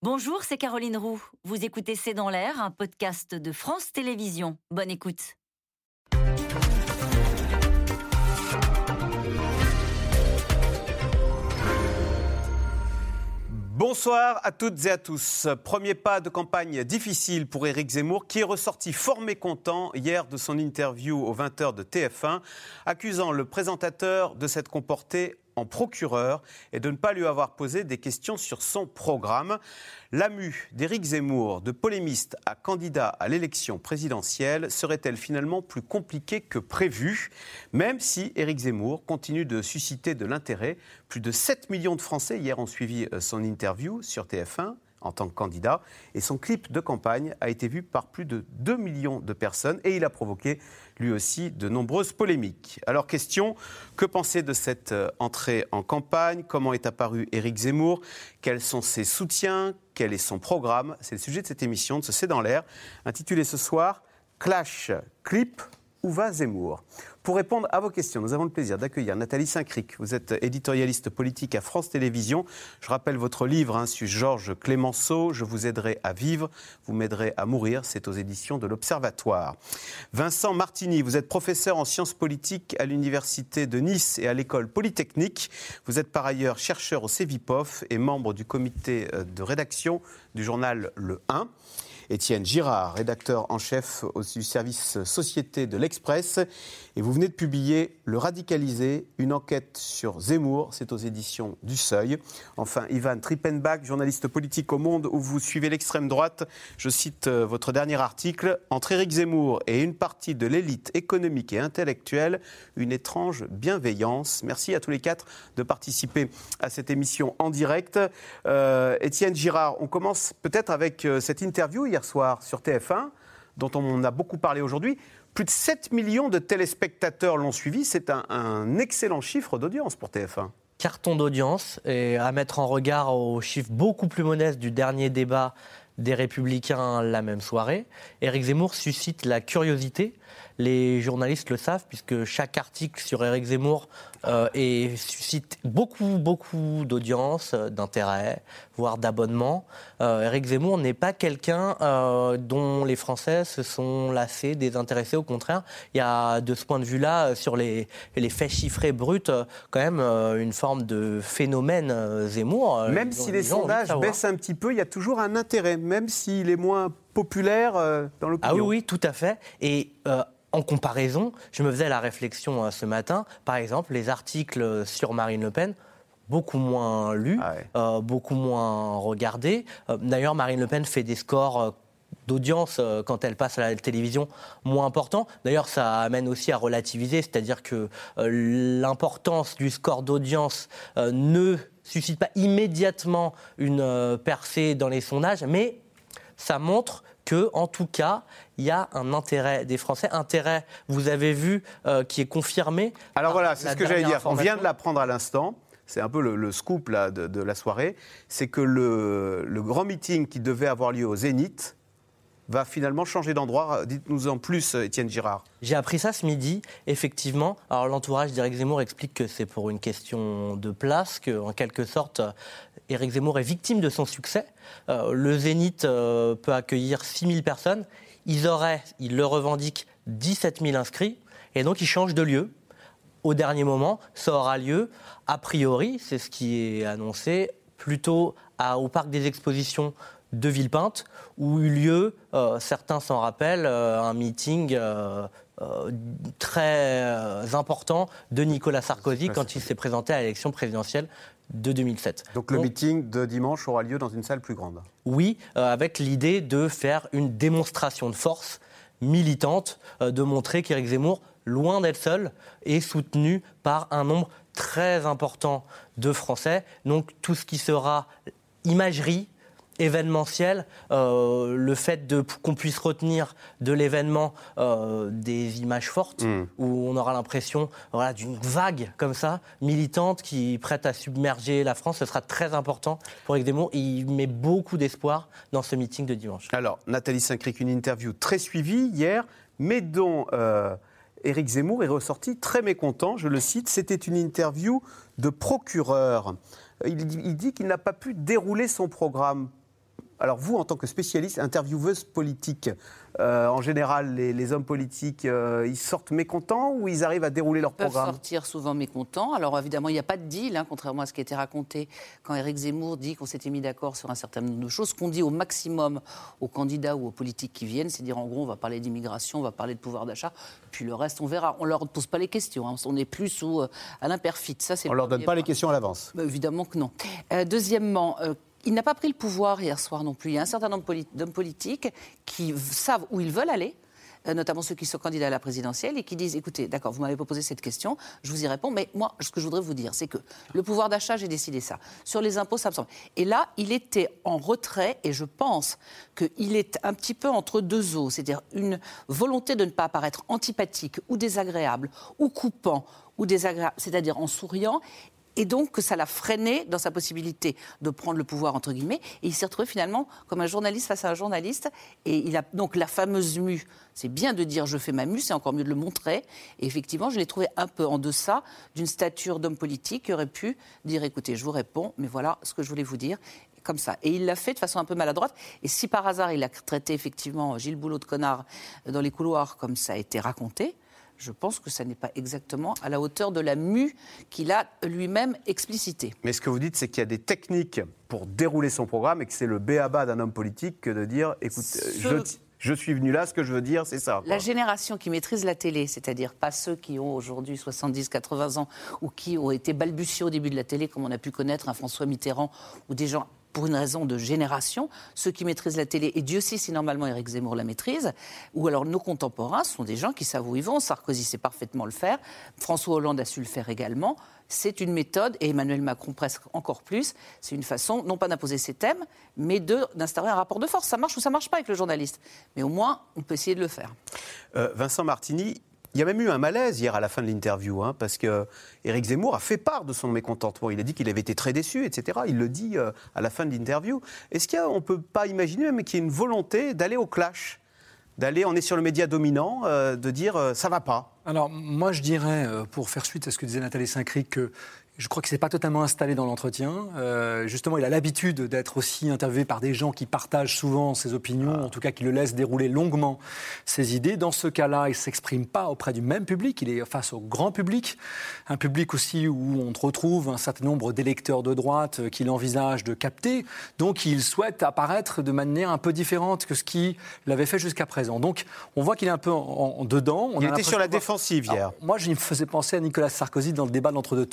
Bonjour, c'est Caroline Roux. Vous écoutez C'est dans l'air, un podcast de France Télévisions. Bonne écoute. Bonsoir à toutes et à tous. Premier pas de campagne difficile pour Éric Zemmour, qui est ressorti fort mécontent hier de son interview aux 20h de TF1, accusant le présentateur de s'être comporté en procureur et de ne pas lui avoir posé des questions sur son programme. La mue d'Éric Zemmour, de polémiste à candidat à l'élection présidentielle, serait-elle finalement plus compliquée que prévu? Même si Éric Zemmour continue de susciter de l'intérêt, plus de 7 millions de Français hier ont suivi euh, son interview sur TF1 en tant que candidat. Et son clip de campagne a été vu par plus de 2 millions de personnes et il a provoqué lui aussi de nombreuses polémiques. Alors question, que penser de cette euh, entrée en campagne? Comment est apparu Éric Zemmour? Quels sont ses soutiens? Quel est son programme? C'est le sujet de cette émission de ce C'est dans l'air, intitulée ce soir Clash, clip où va Zemmour? Pour répondre à vos questions, nous avons le plaisir d'accueillir Nathalie Saint-Cric. Vous êtes éditorialiste politique à France Télévisions. Je rappelle votre livre hein, sur Georges Clémenceau, Je vous aiderai à vivre, vous m'aiderez à mourir. C'est aux éditions de l'Observatoire. Vincent Martini, vous êtes professeur en sciences politiques à l'Université de Nice et à l'École Polytechnique. Vous êtes par ailleurs chercheur au CEVIPOF et membre du comité euh, de rédaction du journal Le 1. Étienne Girard, rédacteur en chef au service Société de l'Express. Et vous venez de publier Le Radicalisé, une enquête sur Zemmour. C'est aux éditions du Seuil. Enfin, Ivan Trippenbach, journaliste politique au Monde, où vous suivez l'extrême droite. Je cite euh, votre dernier article. Entre Éric Zemmour et une partie de l'élite économique et intellectuelle, une étrange bienveillance. Merci à tous les quatre de participer à cette émission en direct. Euh, Étienne Girard, on commence peut-être avec euh, cette interview hier soir sur TF1, dont on a beaucoup parlé aujourd'hui. Plus de 7 millions de téléspectateurs l'ont suivi. C'est un, excellent chiffre d'audience pour TF1 carton d'audience et à mettre en regard aux chiffres beaucoup plus modestes du dernier débat des Républicains la même soirée. Éric Zemmour suscite la curiosité les journalistes le savent, puisque chaque article sur Éric Zemmour euh, suscite beaucoup, beaucoup d'audience, euh, d'intérêt, voire d'abonnement. Euh, Éric Zemmour n'est pas quelqu'un dont les Français se sont lassés, désintéressés. Au contraire, il y a de ce point de vue-là, sur les, les, faits chiffrés bruts, quand même une forme de phénomène Zemmour. Même si les sondages baissent un petit peu, il y a toujours un intérêt, même s'il est moins populaire dans l'opinion. Ah oui, oui, tout à fait. Et en comparaison, je me faisais la réflexion euh, ce matin, par exemple, les articles sur Marine Le Pen, beaucoup moins lus, ah euh, beaucoup moins regardés. Euh, d'ailleurs, Marine Le Pen fait des scores d'audience quand elle passe à la télévision moins importants. D'ailleurs, ça amène aussi à relativiser, c'est-à-dire que l'importance du score d'audience ne suscite pas immédiatement une percée dans les sondages, mais ça montre que, en tout cas, il y a un intérêt des Français, intérêt, vous avez vu, euh, qui est confirmé. Alors voilà, c'est ce que j'allais dire. On vient de l'apprendre à l'instant. C'est un peu le, scoop là, de, la soirée. C'est que le, le, grand meeting qui devait avoir lieu au Zénith va finalement changer d'endroit. Dites-nous en plus, Étienne Girard. J'ai appris ça ce midi, effectivement. Alors l'entourage d'Éric Zemmour explique que c'est pour une question de place, qu'en quelque sorte, Éric Zemmour est victime de son succès. Euh, le Zénith euh, peut accueillir 6 000 personnes. Ils auraient, ils le revendiquent, 17 000 inscrits. Et donc ils changent de lieu. Au dernier moment, ça aura lieu, a priori, c'est ce qui est annoncé, plutôt au Parc des Expositions de Villepinte, où eut lieu, euh, certains s'en rappellent, un meeting très important de Nicolas Sarkozy quand il s'est présenté à l'élection présidentielle de 2007. Donc le meeting de dimanche aura lieu dans une salle plus grande Oui, euh, avec l'idée de faire une démonstration de force militante, euh, de montrer qu'Éric Zemmour, loin d'être seul, est soutenu par un nombre très important de Français. Donc tout ce qui sera imagerie, événementiel, euh, le fait de, qu'on puisse retenir de l'événement euh, des images fortes, mm. où on aura l'impression voilà, d'une vague comme ça, militante, qui prête à submerger la France, ce sera très important pour Zemmour. il met beaucoup d'espoir dans ce meeting de dimanche. Alors, Nathalie Saint-Cric, une interview très suivie hier, mais dont euh, Éric Zemmour est ressorti très mécontent. Je le cite, c'était une interview de procureur. il dit qu'il n'a pas pu dérouler son programme alors vous, en tant que spécialiste, intervieweuse politique, euh, en général, les, hommes politiques, euh, ils sortent mécontents ou ils arrivent à dérouler leur programme Ils sortir souvent mécontents. Alors évidemment, il n'y a pas de deal, hein, contrairement à ce qui a été raconté quand Éric Zemmour dit qu'on s'était mis d'accord sur un certain nombre de choses. Ce qu'on dit au maximum aux candidats ou aux politiques qui viennent, c'est dire en gros, on va parler d'immigration, on va parler de pouvoir d'achat, puis le reste, on verra. On ne leur pose pas les questions. Hein. On n'est plus sous euh, Alain Perfit. Ça, on ne leur donne pas les questions à l'avance. Bah, évidemment que non. deuxièmement, il n'a pas pris le pouvoir hier soir non plus. Il y a un certain nombre d'hommes politiques qui savent où ils veulent aller euh, notamment ceux qui sont candidats à la présidentielle, et qui disent écoutez, d'accord, vous m'avez proposé cette question, je vous y réponds, mais moi, ce que je voudrais vous dire, c'est que le pouvoir d'achat, j'ai décidé ça. Sur les impôts, ça me semble. Et là, il était en retrait, et je pense qu'il est un petit peu entre deux eaux, c'est-à-dire une volonté de ne pas apparaître antipathique ou désagréable ou coupant ou c'est-à-dire en souriant, et donc que ça l'a freiné dans sa possibilité de prendre le pouvoir, entre guillemets. Et il s'est retrouvé finalement comme un journaliste face à un journaliste. Et il a donc la fameuse mue. C'est bien de dire je fais ma mue, c'est encore mieux de le montrer. Et effectivement, je l'ai trouvé un peu en deçà d'une stature d'homme politique qui aurait pu dire écoutez, je vous réponds, mais voilà ce que je voulais vous dire comme ça. Et il l'a fait de façon un peu maladroite. Et si par hasard il a traité effectivement Gilles Boulot de connard dans les couloirs, comme ça a été raconté, je pense que ça n'est pas exactement à la hauteur de la mue qu'il a lui-même explicité. Mais ce que vous dites, c'est qu'il y a des techniques pour dérouler son programme et que c'est le béaba d'un homme politique que de dire écoute, je, suis venu là, ce que je veux dire, c'est ça. La génération qui maîtrise la télé, c'est-à-dire pas ceux qui ont aujourd'hui 70, 80 ans ou qui ont été balbutiés au début de la télé, comme on a pu connaître un François Mitterrand ou des gens pour une raison de génération, ceux qui maîtrisent la télé, et Dieu sait si normalement Éric Zemmour la maîtrise, ou alors nos contemporains sont des gens qui savent où ils vont. Sarkozy sait parfaitement le faire, François Hollande a su le faire également. C'est une méthode, et Emmanuel Macron presque encore plus, c'est une façon, non pas d'imposer ses thèmes, mais d'instaurer un rapport de force. Ça marche ou ça marche pas avec le journaliste. Mais au moins, on peut essayer de le faire. Euh, Vincent Martini, il y a même eu un malaise hier à la fin de l'interview, hein, parce que Éric Zemmour a fait part de son mécontentement. Il a dit qu'il avait été très déçu, etc. Il le dit euh, à la fin de l'interview. Est-ce qu'on ne peut pas imaginer même qu'il y ait une volonté d'aller au clash D'aller, on est sur le média dominant, euh, de dire euh, ça va pas? Alors, moi, je dirais, pour faire suite à ce que disait Nathalie Saint-Cric, que je crois qu'il ne s'est pas totalement installé dans l'entretien. Euh, justement, il a l'habitude d'être aussi interviewé par des gens qui partagent souvent ses opinions, ah. en tout cas qui le laissent dérouler longuement ses idées. Dans ce cas-là, il ne s'exprime pas auprès du même public, il est face au grand public, un public aussi où on retrouve un certain nombre d'électeurs de droite qu'il envisage de capter. Donc, il souhaite apparaître de manière un peu différente que ce qu'il avait fait jusqu'à présent. Donc, on voit qu'il est un peu en, dedans. il était sur la défensive hier. moi, je me faisais penser à Nicolas Sarkozy dans le débat de l'entre-deux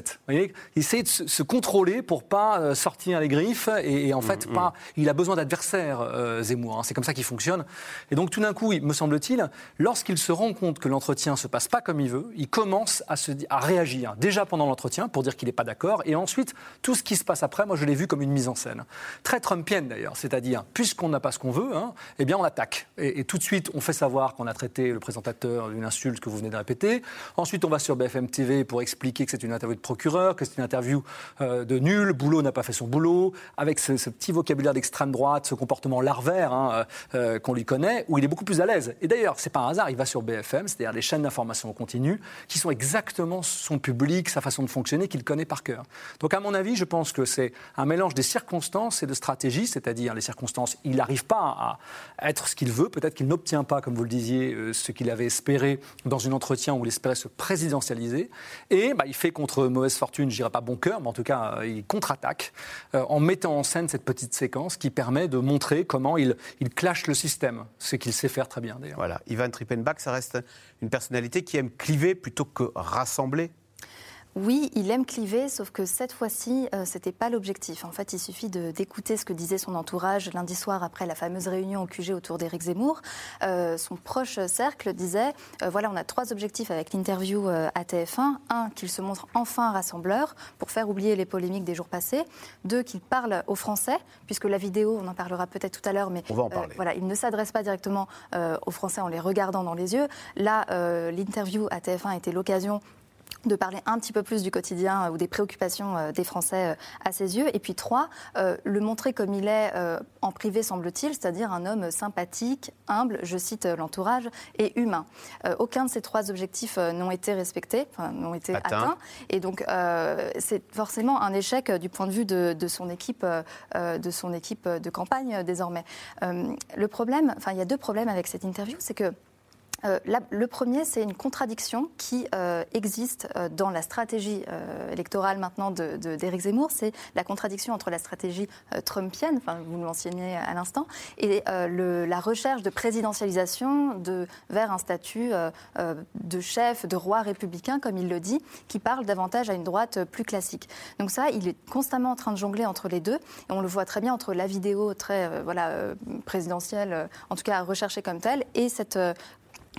tours en 2007 il essaie de se, contrôler pour pas euh, sortir les griffes et, en fait, mm, pas, mm. il a besoin d'adversaires, euh, Zemmour. Hein. c'est comme ça qu'il fonctionne. Et donc, tout d'un coup, me semble-t-il, lorsqu'il se rend compte que l'entretien se passe pas comme il veut, il commence à, se, à réagir. Déjà pendant l'entretien, pour dire qu'il n'est pas d'accord. Et ensuite, tout ce qui se passe après, moi, je l'ai vu comme une mise en scène. Très trumpienne, d'ailleurs. C'est-à-dire, puisqu'on n'a pas ce qu'on veut, hein, eh bien, on attaque. Et, et, tout de suite, on fait savoir qu'on a traité le présentateur d'une insulte que vous venez de répéter. Ensuite, on va sur BFM TV pour expliquer que c'est une interview de procureur, que c'est une interview euh, de nul, Boulot n'a pas fait son boulot, avec ce, petit vocabulaire d'extrême droite, ce comportement larvaire hein, euh, euh, qu'on lui connaît, où il est beaucoup plus à l'aise. Et d'ailleurs, c'est pas un hasard, il va sur BFM, c'est-à-dire les chaînes d'information continue, qui sont exactement son public, sa façon de fonctionner, qu'il connaît par cœur. Donc à mon avis, je pense que c'est un mélange des circonstances et de stratégies, c'est-à-dire les circonstances, il n'arrive pas à être ce qu'il veut, peut-être qu'il n'obtient pas, comme vous le disiez, ce qu'il avait espéré dans un entretien où il espérait se présidentialiser, et bah, il fait contre mauvaise fortune, je pas bon cœur, mais en tout cas, euh, il contre-attaque euh, en mettant en scène cette petite séquence qui permet de montrer comment il, il clash le système, ce qu'il sait faire très bien d'ailleurs. Voilà, Ivan Trippenbach, ça reste une personnalité qui aime cliver plutôt que rassembler oui, il aime cliver, sauf que cette fois-ci, euh, ce n'était pas l'objectif. En fait, il suffit d'écouter ce que disait son entourage lundi soir après la fameuse réunion au QG autour d'Éric Zemmour. Euh, son proche cercle disait euh, voilà, on a trois objectifs avec l'interview à TF1. Un, qu'il se montre enfin rassembleur pour faire oublier les polémiques des jours passés. Deux, qu'il parle aux Français, puisque la vidéo, on en parlera peut-être tout à l'heure, mais voilà, il ne s'adresse pas directement aux Français en les regardant dans les yeux. Là, l'interview à TF1 était l'occasion de parler un petit peu plus du quotidien ou des préoccupations des Français à ses yeux. Et puis trois, le montrer comme il est en privé, semble-t-il, c'est-à-dire un homme sympathique, humble, je cite l'entourage, et humain. aucun de ces trois objectifs n'ont été respectés, n'ont été atteints. Et donc, c'est forcément un échec du point de vue de, de son équipe, de son équipe de campagne désormais. le problème, enfin, il y a deux problèmes avec cette interview, c'est que euh, le premier, c'est une contradiction qui euh, existe euh, dans la stratégie électorale maintenant d'Éric Zemmour. C'est la contradiction entre la stratégie trumpienne, vous le mentionniez à l'instant, et la recherche de présidentialisation de, vers un statut de chef, de roi républicain, comme il le dit, qui parle davantage à une droite plus classique. Donc ça, il est constamment en train de jongler entre les deux. Et on le voit très bien entre la vidéo très voilà, présidentielle, en tout cas recherchée comme telle, et cette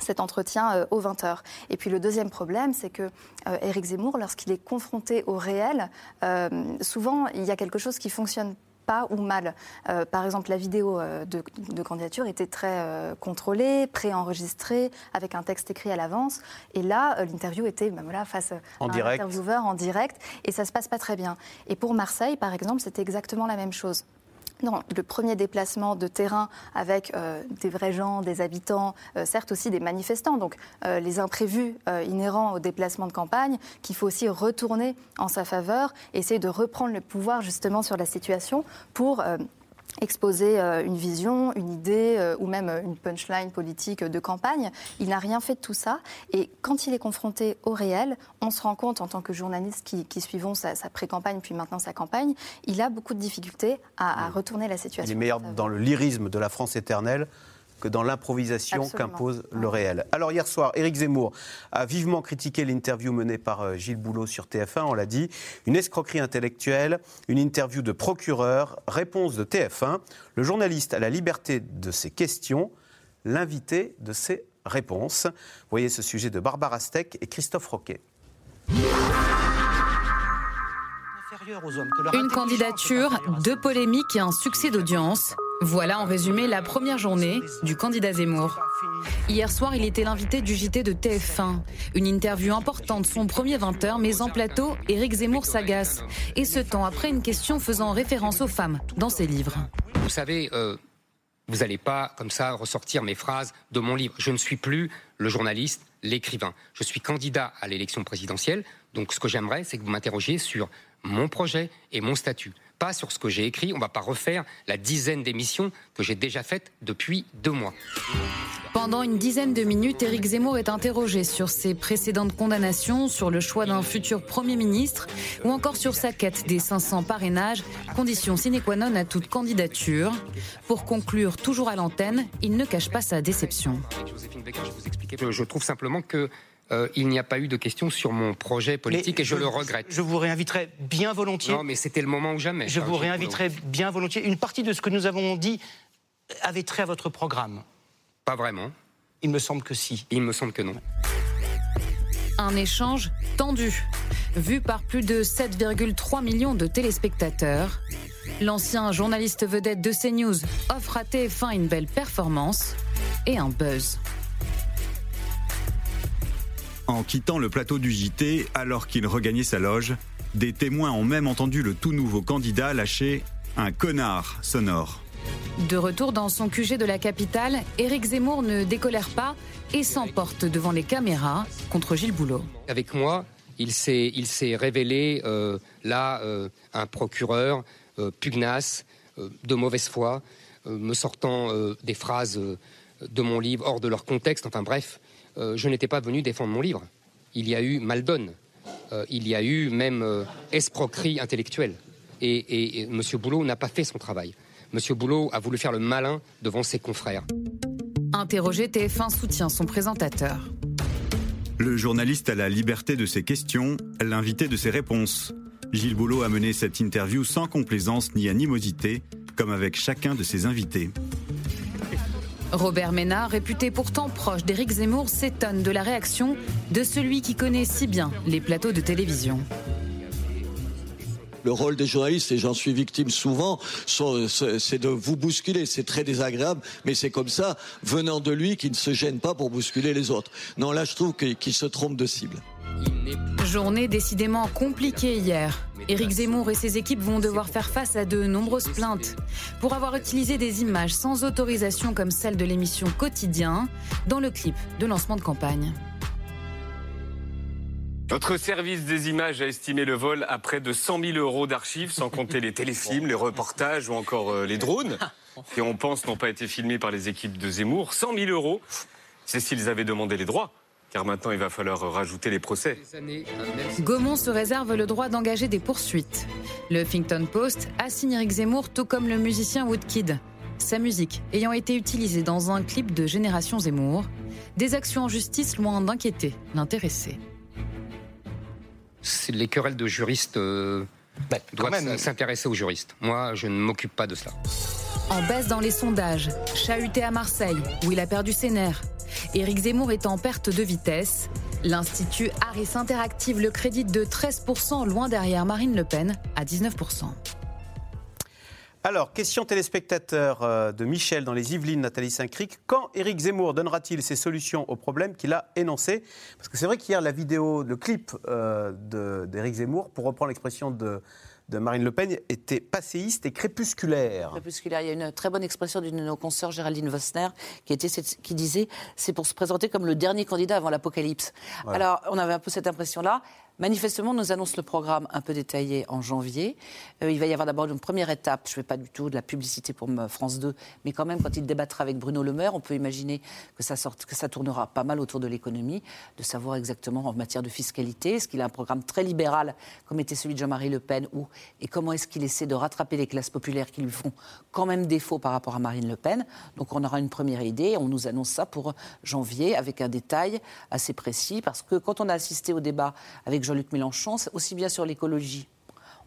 cet entretien euh, aux 20h. Et puis le deuxième problème, c'est que euh, Éric Zemmour, lorsqu'il est confronté au réel, euh, souvent il y a quelque chose qui fonctionne pas ou mal. par exemple, la vidéo de, candidature était très contrôlée, préenregistrée, avec un texte écrit à l'avance. Et là, l'interview était ben voilà, face en à un intervieweur en direct, et ça se passe pas très bien. Et pour Marseille, par exemple, c'était exactement la même chose le premier déplacement de terrain avec euh, des vrais gens, des habitants, euh, certes aussi des manifestants, donc euh, les imprévus inhérents au déplacement de campagne, qu'il faut aussi retourner en sa faveur, essayer de reprendre le pouvoir justement sur la situation pour exposer euh, une vision, une idée euh, ou même euh, une punchline politique de campagne. Il n'a rien fait de tout ça. Et quand il est confronté au réel, on se rend compte en tant que journaliste qui, suivons sa, pré-campagne puis maintenant sa campagne, il a beaucoup de difficultés à, à retourner la situation. Il est meilleur dans le lyrisme de la France éternelle que dans l'improvisation qu'impose le réel. Alors hier soir, Éric Zemmour a vivement critiqué l'interview menée par euh, Gilles Boulot sur TF1, on l'a dit, une escroquerie intellectuelle, une interview de procureur, réponse de TF1, le journaliste a la liberté de ses questions, l'invité de ses réponses. voyez ce sujet de Barbara Steck et Christophe Roquet. Une candidature, deux polémiques et un succès d'audience. Voilà en résumé la première journée du candidat Zemmour. Hier soir, il était l'invité du JT de TF1. Une interview importante, son premier 20h, mais en plateau, Éric Zemmour s'agace. Et ce temps après une question faisant référence aux femmes dans ses livres. Vous savez, euh, vous n'allez pas comme ça ressortir mes phrases de mon livre. Je ne suis plus le journaliste, l'écrivain. Je suis candidat à l'élection présidentielle. Donc ce que j'aimerais, c'est que vous m'interrogiez sur mon projet et mon statut pas sur ce que j'ai écrit. On ne va pas refaire la dizaine d'émissions que j'ai déjà faites depuis deux mois. Pendant une dizaine de minutes, Éric Zemmour est interrogé sur ses précédentes condamnations, sur le choix d'un futur Premier ministre ou encore sur sa quête des 500 parrainages, condition sine qua non à toute candidature. Pour conclure, toujours à l'antenne, il ne cache pas sa déception. je trouve simplement que euh, il n'y a pas eu de questions sur mon projet politique et je, le regrette. Je vous réinviterai bien volontiers. Non, mais c'était le moment ou jamais. Je vous réinviterai bien volontiers. Une partie de ce que nous avons dit avait trait à votre programme. Pas vraiment. Il me semble que si. Il me semble que non. Un échange tendu, vu par plus de 7,3 millions de téléspectateurs. L'ancien journaliste vedette de CNews offre à TF1 une belle performance et un buzz. En quittant le plateau du JT, alors qu'il regagnait sa loge, des témoins ont même entendu le tout nouveau candidat lâcher un connard sonore. De retour dans son QG de la capitale, Éric Zemmour ne décolère pas et s'emporte devant les caméras contre Gilles Boulot. Avec moi, il s'est révélé euh, là euh, un procureur euh, pugnace, de mauvaise foi, me sortant des phrases de mon livre hors de leur contexte. Enfin bref, euh, je n'étais pas venu défendre mon livre. Il y a eu maldonne, euh, il y a eu même euh, escroquerie intellectuelle. Et, et, M. Boulot n'a pas fait son travail. M. Boulot a voulu faire le malin devant ses confrères. Interrogé, TF1 soutient son présentateur. Le journaliste a la liberté de ses questions, l'invité de ses réponses. Gilles Boulot a mené cette interview sans complaisance ni animosité, comme avec chacun de ses invités. Robert Ménard, réputé pourtant proche d'Éric Zemmour, s'étonne de la réaction de celui qui connaît si bien les plateaux de télévision. Le rôle des journalistes, et j'en suis victime souvent, c'est de vous bousculer. C'est très désagréable, mais c'est comme ça, venant de lui, qui ne se gêne pas pour bousculer les autres. Non, là, je trouve qu'il se trompe de cible. Journée décidément compliquée hier. Éric Zemmour et ses équipes vont devoir faire face à de nombreuses plaintes pour avoir utilisé des images sans autorisation comme celle de l'émission Quotidien dans le clip de lancement de campagne. Notre service des images a estimé le vol à près de 100 000 euros d'archives, sans compter les téléfilms, les reportages ou encore euh, les drones, qui on pense n'ont pas été filmés par les équipes de Zemmour. 100 000 euros, c'est s'ils avaient demandé les droits car maintenant il va falloir rajouter les procès. Gaumont se réserve le droit d'engager des poursuites. Le Huffington Post assigne Eric Zemmour tout comme le musicien Woodkid. Sa musique ayant été utilisée dans un clip de Génération Zemmour, des actions en justice loin d'inquiéter l'intéressé. Les querelles de juristes euh, bah, doivent s'intéresser aux juristes. Moi, je ne m'occupe pas de cela. En baisse dans les sondages, chahuté à Marseille, où il a perdu ses nerfs, Éric Zemmour est en perte de vitesse. L'Institut Harris Interactive le crédite de 13%, loin derrière Marine Le Pen, à 19%. Alors, question téléspectateur euh, de Michel dans les Yvelines, Nathalie Saint-Cric. Quand Éric Zemmour donnera-t-il ses solutions aux problèmes qu'il a énoncés Parce que c'est vrai qu'hier, la vidéo, le clip euh, d'Éric Zemmour, pour reprendre l'expression de, de Marine Le Pen était passéiste et crépusculaire. Crépusculaire. Il y a une très bonne expression d'une de nos consoeurs, Géraldine Vossner, qui, était, qui disait c'est pour se présenter comme le dernier candidat avant l'apocalypse. Alors, on avait un peu cette impression-là. Manifestement, nous annonce le programme un peu détaillé en janvier. Euh, il va y avoir d'abord une première étape. Je ne fais pas du tout de la publicité pour France 2, mais quand même, quand il débattra avec Bruno Le Maire, on peut imaginer que ça, tournera pas mal autour de l'économie, de savoir exactement en matière de fiscalité, est-ce qu'il a un programme très libéral, comme était celui de Jean-Marie Le Pen, ou, et comment est-ce qu'il essaie de rattraper les classes populaires qui lui font quand même défaut par rapport à Marine Le Pen. Donc on aura une première idée. On nous annonce ça pour janvier avec un détail assez précis, parce que quand on a assisté au débat avec Jean-Luc Mélenchon, aussi bien sur l'écologie.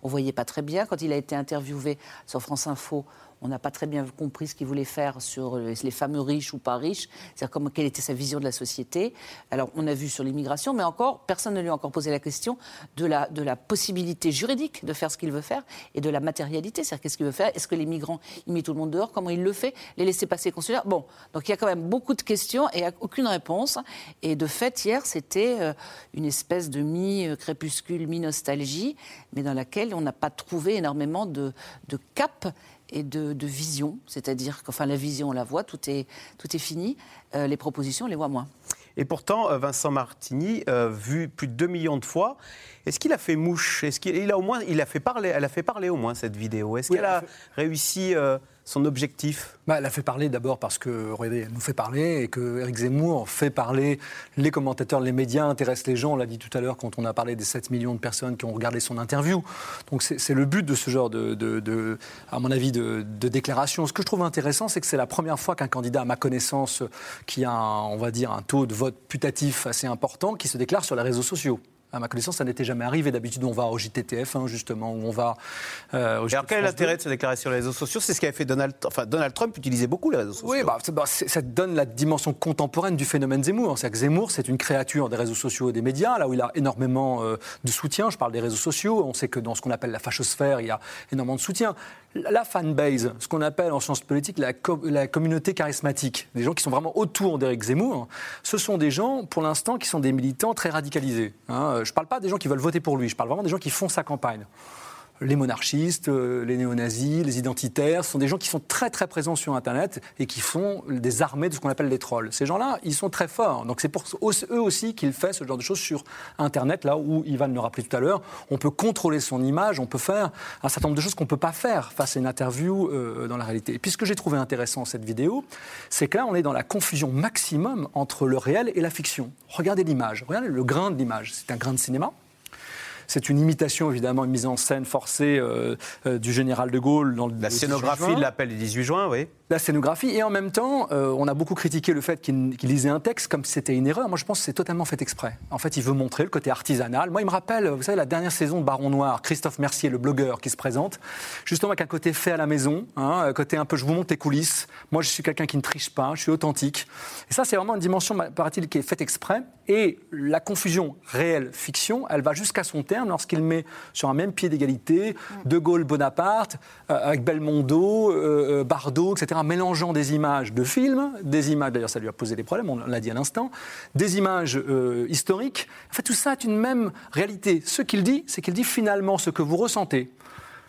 On ne voyait pas très bien quand il a été interviewé sur France Info on n'a pas très bien compris ce qu'il voulait faire sur les fameux riches ou pas riches, c'est-à-dire quelle était sa vision de la société. Alors, on a vu sur l'immigration, mais encore, personne ne lui a encore posé la question de la, de la possibilité juridique de faire ce qu'il veut faire et de la matérialité, c'est-à-dire qu'est-ce qu'il veut faire Est-ce que les migrants, il met tout le monde dehors Comment il le fait Les laisser passer consulaires Bon, donc il y a quand même beaucoup de questions et aucune réponse. Et de fait, hier, c'était euh, une espèce de mi-crépuscule, mi-nostalgie, mais dans laquelle on n'a pas trouvé énormément de, de cap et de, vision, c'est-à-dire qu'enfin la vision on la voit, tout est, tout est fini, euh, les propositions on les voit moins. Et pourtant, euh, Vincent Martini, euh, vu plus de 2 millions de fois, est-ce qu'il a fait mouche? Est-ce qu'il a au moins, il a fait parler, elle a fait parler au moins cette vidéo. Est-ce qu'elle a réussi son objectif bah, Elle a fait parler d'abord parce que elle nous fait parler et que Eric Zemmour fait parler les commentateurs, les médias intéressent les gens. On l'a dit tout à l'heure quand on a parlé des 7 millions de personnes qui ont regardé son interview. Donc c'est le but de ce genre de, à mon avis, de, déclaration. Ce que je trouve intéressant, c'est que c'est la première fois qu'un candidat, à ma connaissance, qui a, on va dire, un taux de vote putatif assez important, qui se déclare sur les réseaux sociaux. À ma connaissance, ça n'était jamais arrivé. D'habitude, on va au JTTF, hein, justement, où on va. Euh, alors, quel est l'intérêt de se déclarer sur les réseaux sociaux? C'est ce qu'avait fait Donald, enfin, Donald Trump utilisait beaucoup les réseaux sociaux. Oui, bah, bah ça donne la dimension contemporaine du phénomène Zemmour. C'est-à-dire que Zemmour, c'est une créature des réseaux sociaux et des médias, là où il a énormément euh, de soutien. Je parle des réseaux sociaux. On sait que dans ce qu'on appelle la fachosphère, il y a énormément de soutien la fanbase, ce qu'on appelle en sciences politiques la, communauté charismatique, des gens qui sont vraiment autour d'Éric Zemmour, ce sont des gens, pour l'instant, qui sont des militants très radicalisés. Hein. Je ne parle pas des gens qui veulent voter pour lui, je parle vraiment des gens qui font sa campagne les monarchistes, euh, les néo-nazis, les identitaires, ce sont des gens qui sont très très présents sur Internet et qui font des armées de ce qu'on appelle les trolls. Ces gens-là, ils sont très forts. Donc c'est pour eux aussi qu'ils font ce genre de choses sur Internet, là où Ivan le rappelait tout à l'heure, on peut contrôler son image, on peut faire un certain nombre de choses qu'on ne peut pas faire face à une interview euh, dans la réalité. Et puis ce que j'ai trouvé intéressant cette vidéo, c'est que là, on est dans la confusion maximum entre le réel et la fiction. Regardez l'image, regardez le grain de l'image. C'est un grain de cinéma. C'est une imitation, évidemment, une mise en scène forcée euh, euh, du général de Gaulle. Dans la scénographie de l'appel du 18 juin, oui. La scénographie, et en même temps, euh, on a beaucoup critiqué le fait qu'il lisait un texte comme si c'était une erreur. Moi, je pense que c'est totalement fait exprès. En fait, il veut montrer le côté artisanal. Moi, il me rappelle, vous savez, la dernière saison de Baron Noir, Christophe Mercier, le blogueur qui se présente, justement avec un côté fait à la maison, hein, côté un peu, je vous montre les coulisses. Moi, je suis quelqu'un qui ne triche pas, je suis authentique. Et ça, c'est vraiment une dimension, paraît-il, qui est faite exprès. Et la confusion réelle-fiction, elle va jusqu'à son terme lorsqu'il met sur un même pied d'égalité. De Gaulle, Bonaparte, euh, avec Belmondo, euh, Bardot, etc., mélangeant des images de films, des images, d'ailleurs ça lui a posé des problèmes, on l'a dit à l'instant, des images historiques. En fait, tout ça est une même réalité. Ce qu'il dit, c'est qu'il dit finalement ce que vous ressentez,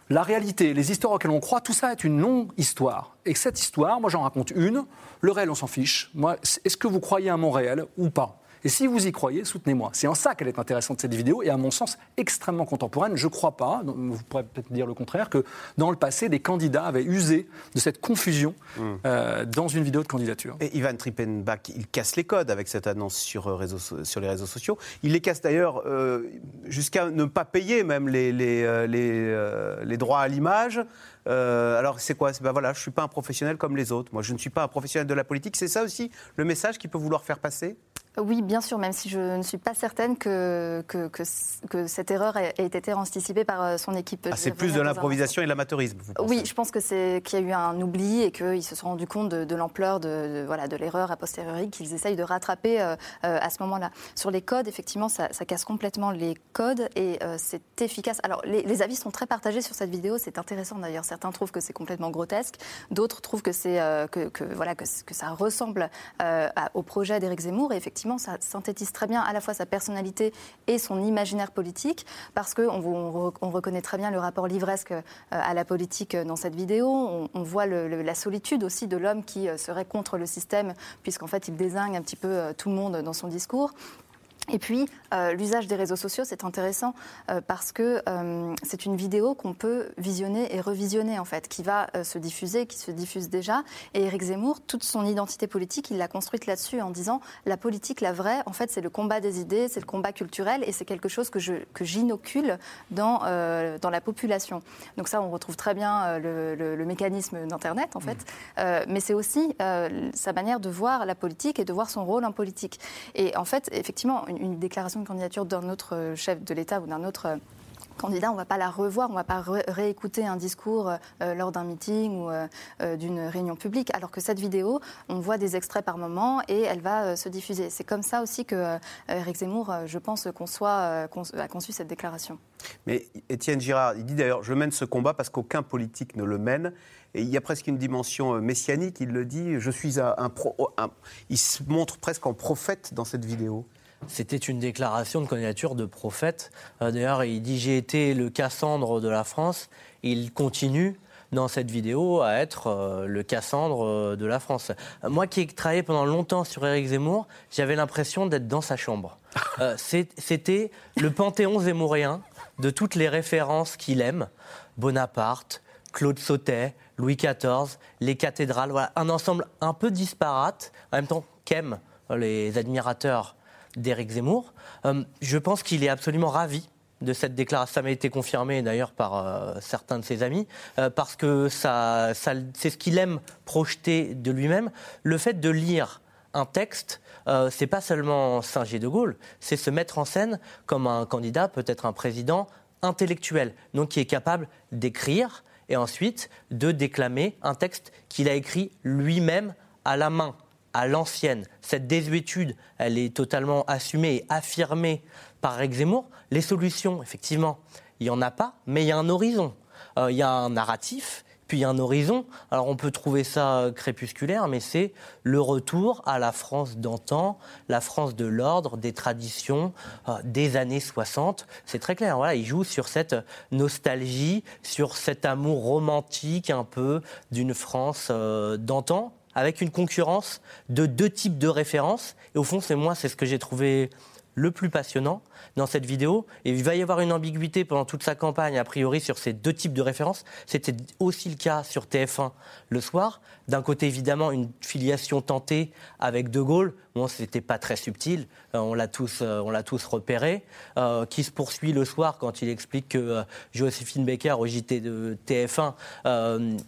la réalité, les histoires auxquelles on croit, tout ça est une non-histoire. Et cette histoire, moi j'en raconte une, le réel on s'en fiche. Moi, est-ce que vous croyez à mon réel ou pas? Et si vous y croyez, soutenez-moi. C'est en ça qu'elle est intéressante, cette vidéo, et à mon sens, extrêmement contemporaine. Je ne crois pas, vous pourrez peut-être dire le contraire, que dans le passé, des candidats avaient usé de cette confusion hmm. euh, dans une vidéo de candidature. Et Ivan Trippenbach, il casse les codes avec cette annonce sur, euh, sur les réseaux sociaux. Il les casse d'ailleurs euh, jusqu'à ne pas payer même les, les, les, droits à l'image. alors c'est quoi? Ben voilà, Je ne suis pas un professionnel comme les autres. Moi, je ne suis pas un professionnel de la politique. C'est ça aussi le message qu'il peut vouloir faire passer? Oui, bien sûr, même si je ne suis pas certaine que, que, que, cette erreur ait été anticipée par euh, son équipe. Ah, c'est plus de l'improvisation et de l'amateurisme, Oui, je pense que c'est qu'il y a eu un oubli et qu'ils se sont rendus compte de, l'ampleur de, voilà, de l'erreur a posteriori qu'ils essayent de rattraper euh, euh, à ce moment-là. Sur les codes, effectivement, ça, casse complètement les codes et c'est efficace. Alors, les, avis sont très partagés sur cette vidéo, c'est intéressant d'ailleurs. Certains trouvent que c'est complètement grotesque, d'autres trouvent que, c'est, que, voilà, que, ça ressemble au projet d'Éric Zemmour et effectivement, ça synthétise très bien à la fois sa personnalité et son imaginaire politique, parce qu'on on, reconnaît très bien le rapport livresque euh, à la politique dans cette vidéo. On, voit la solitude aussi de l'homme qui euh, serait contre le système, puisqu'en fait, il désigne un petit peu euh, tout le monde dans son discours. Et puis, euh, l'usage des réseaux sociaux, c'est intéressant euh, parce que euh, c'est une vidéo qu'on peut visionner et revisionner, en fait, qui va se diffuser, qui se diffuse déjà. Et Éric Zemmour, toute son identité politique, il l'a construite là-dessus en disant la politique, la vraie, en fait, c'est le combat des idées, c'est le combat culturel et c'est quelque chose que, je, que j'inocule dans, dans la population. Donc, ça, on retrouve très bien le, le, mécanisme d'Internet, en fait. Mmh. mais c'est aussi sa manière de voir la politique et de voir son rôle en politique. Et en fait, effectivement, une une, déclaration de candidature d'un autre euh, chef de l'État ou d'un autre euh, candidat, on ne va pas la revoir, on ne va pas réécouter un discours euh, lors d'un meeting ou d'une réunion publique, alors que cette vidéo, on voit des extraits par moment et elle va se diffuser. C'est comme ça aussi que Eric Zemmour, je pense, conçoit, a conçu cette déclaration. Mais Étienne Girard, il dit d'ailleurs, je mène ce combat parce qu'aucun politique ne le mène. Il y a presque une dimension messianique, il le dit, je suis un, un il se montre presque en prophète dans cette vidéo. C'était une déclaration de candidature de prophète. Euh, d'ailleurs, il dit J'ai été le Cassandre de la France. Il continue dans cette vidéo à être euh, le Cassandre euh, de la France. Moi qui ai travaillé pendant longtemps sur Éric Zemmour, j'avais l'impression d'être dans sa chambre. C'était le panthéon zémourien de toutes les références qu'il aime Bonaparte, Claude Sautet, Louis XIV, les cathédrales, voilà, un ensemble un peu disparate, en même temps qu'aiment les admirateurs d'Éric Zemmour. Euh, je pense qu'il est absolument ravi de cette déclaration. Ça m'a été confirmé d'ailleurs par euh, certains de ses amis, euh, parce que c'est ce qu'il aime projeter de lui-même. Le fait de lire un texte, c'est pas seulement singer de Gaulle, c'est se mettre en scène comme un candidat, peut-être un président intellectuel, donc qui est capable d'écrire et ensuite de déclamer un texte qu'il a écrit lui-même à la main à l'ancienne. Cette désuétude, elle est totalement assumée et affirmée par Eric Zemmour. Les solutions, effectivement, il n'y en a pas, mais il y a un horizon. Euh, il y a un narratif, puis il y a un horizon. Alors on peut trouver ça crépusculaire, mais c'est le retour à la France d'antan, la France de l'ordre, des traditions euh, des années 60. C'est très clair. Voilà, il joue sur cette nostalgie, sur cet amour romantique un peu d'une France euh, d'antan avec une concurrence de deux types de références. Et au fond, c'est moi, c'est ce que j'ai trouvé le plus passionnant dans cette vidéo. Et il va y avoir une ambiguïté pendant toute sa campagne, a priori, sur ces deux types de références. C'était aussi le cas sur TF1 le soir. D'un côté, évidemment, une filiation tentée avec De Gaulle. Bon, c'était pas très subtil, euh, on l'a tous, euh, on l'a tous repéré. Euh, qui se poursuit le soir quand il explique que Joséphine Baker, au JT de TF1,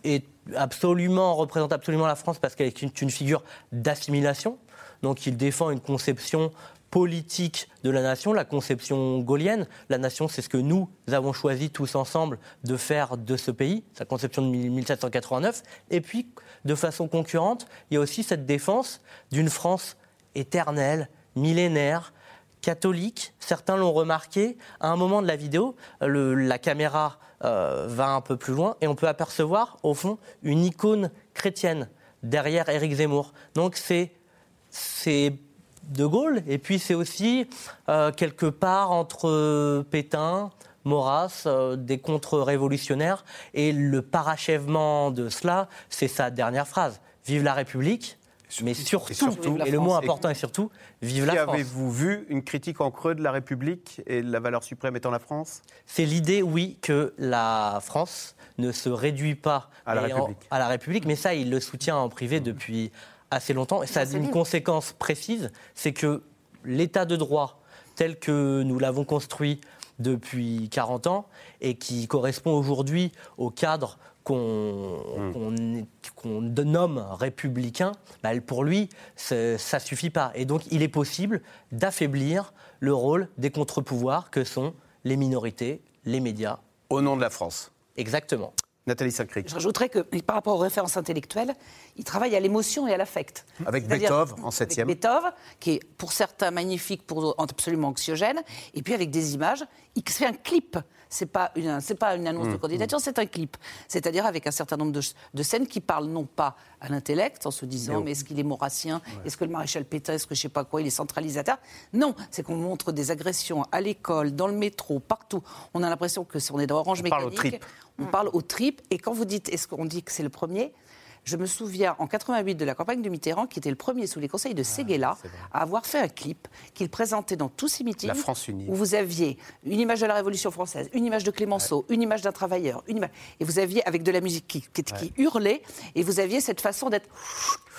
est absolument, représente absolument la France parce qu'elle est une, figure d'assimilation. Donc il défend une conception politique de la nation, la conception gaulienne. La nation, c'est ce que nous avons choisi tous ensemble de faire de ce pays, sa conception de 1789. Et puis, de façon concurrente, il y a aussi cette défense d'une France éternelle, millénaire, catholique. Certains l'ont remarqué. À un moment de la vidéo, la caméra euh, va un peu plus loin et on peut apercevoir, au fond, une icône chrétienne derrière Éric Zemmour. Donc c'est De Gaulle et puis c'est aussi euh, quelque part entre Pétain, Maurras, euh, des contre-révolutionnaires. Et le parachèvement de cela, c'est sa dernière phrase. Vive la République mais surtout, et, le mot important est surtout, vive la France. Avez-vous vu une critique en creux de la République et la valeur suprême étant la France? C'est l'idée, oui, que la France ne se réduit pas à la, République. à la République, mais ça, il le soutient en privé depuis assez longtemps. Et ça a une conséquence précise, c'est que l'état de droit tel que nous l'avons construit depuis 40 ans et qui correspond aujourd'hui au cadre Hmm. qu'on nomme républicain, bah, pour lui, ça suffit pas. Et donc, il est possible d'affaiblir le rôle des contre-pouvoirs que sont les minorités, les médias. Au nom de la France. Exactement. Nathalie saint Je rajouterais que par rapport aux références intellectuelles, il travaille à l'émotion et à l'affect. Avec Beethoven en septième. Beethoven, qui est pour certains magnifique, pour d'autres absolument anxiogène, et puis avec des images, il fait un clip c'est pas une, c'est pas une annonce de mmh, candidature, mmh. c'est un clip. C'est-à-dire avec un certain nombre de, scènes qui parlent non pas à l'intellect, en se disant mais, est-ce qu'il est maurassien, est-ce que le maréchal Pétain, est-ce que je sais pas quoi, il est centralisateur? Non, c'est qu'on montre des agressions à l'école, dans le métro, partout. On a l'impression que si on est dans Orange on Mécanique, parle au on parle au trip. Et quand vous dites, est-ce qu'on dit que c'est le premier? Je me souviens en 88 de la campagne de Mitterrand, qui était le premier sous les conseils de Séguéla à avoir fait un clip qu'il présentait dans tous ses meetings. La France unie. Où vous aviez une image de la Révolution française, une image de Clémenceau, une image d'un travailleur, une et vous aviez avec de la musique qui, qui hurlait, et vous aviez cette façon d'être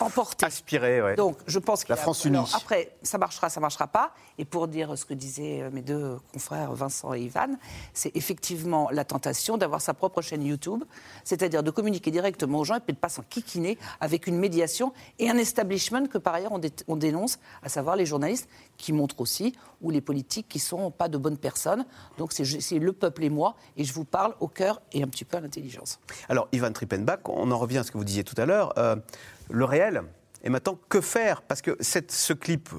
emporté. Aspiré, oui. Donc, je pense que la France unie. après, ça marchera, ça marchera pas. Et pour dire ce que disaient euh, mes deux confrères Vincent et Ivan, c'est effectivement la tentation d'avoir sa propre chaîne YouTube, c'est-à-dire de communiquer directement aux gens et de ne pas s'en kikiner avec une médiation et un establishment que par ailleurs on, dénonce, à savoir les journalistes qui montrent aussi ou les politiques qui sont pas de bonnes personnes. Donc c'est le peuple et moi, et je vous parle au cœur et un petit peu à l'intelligence. Alors, Ivan Trippenbach, on en revient à ce que vous disiez tout à l'heure. Euh, le réel. Et maintenant, que faire Parce que ce clip,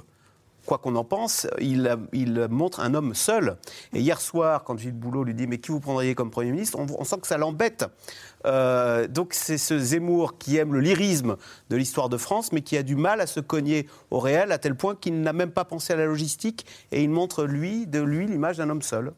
quoi qu'on en pense, il, montre un homme seul. Et hier soir, quand Gilles Boulot lui dit Mais qui vous prendriez comme Premier ministre on, sent que ça l'embête. Euh, donc c'est ce Zemmour qui aime le lyrisme de l'histoire de France, mais qui a du mal à se cogner au réel, à tel point qu'il n'a même pas pensé à la logistique. Et il montre, lui, de lui, l'image d'un homme seul.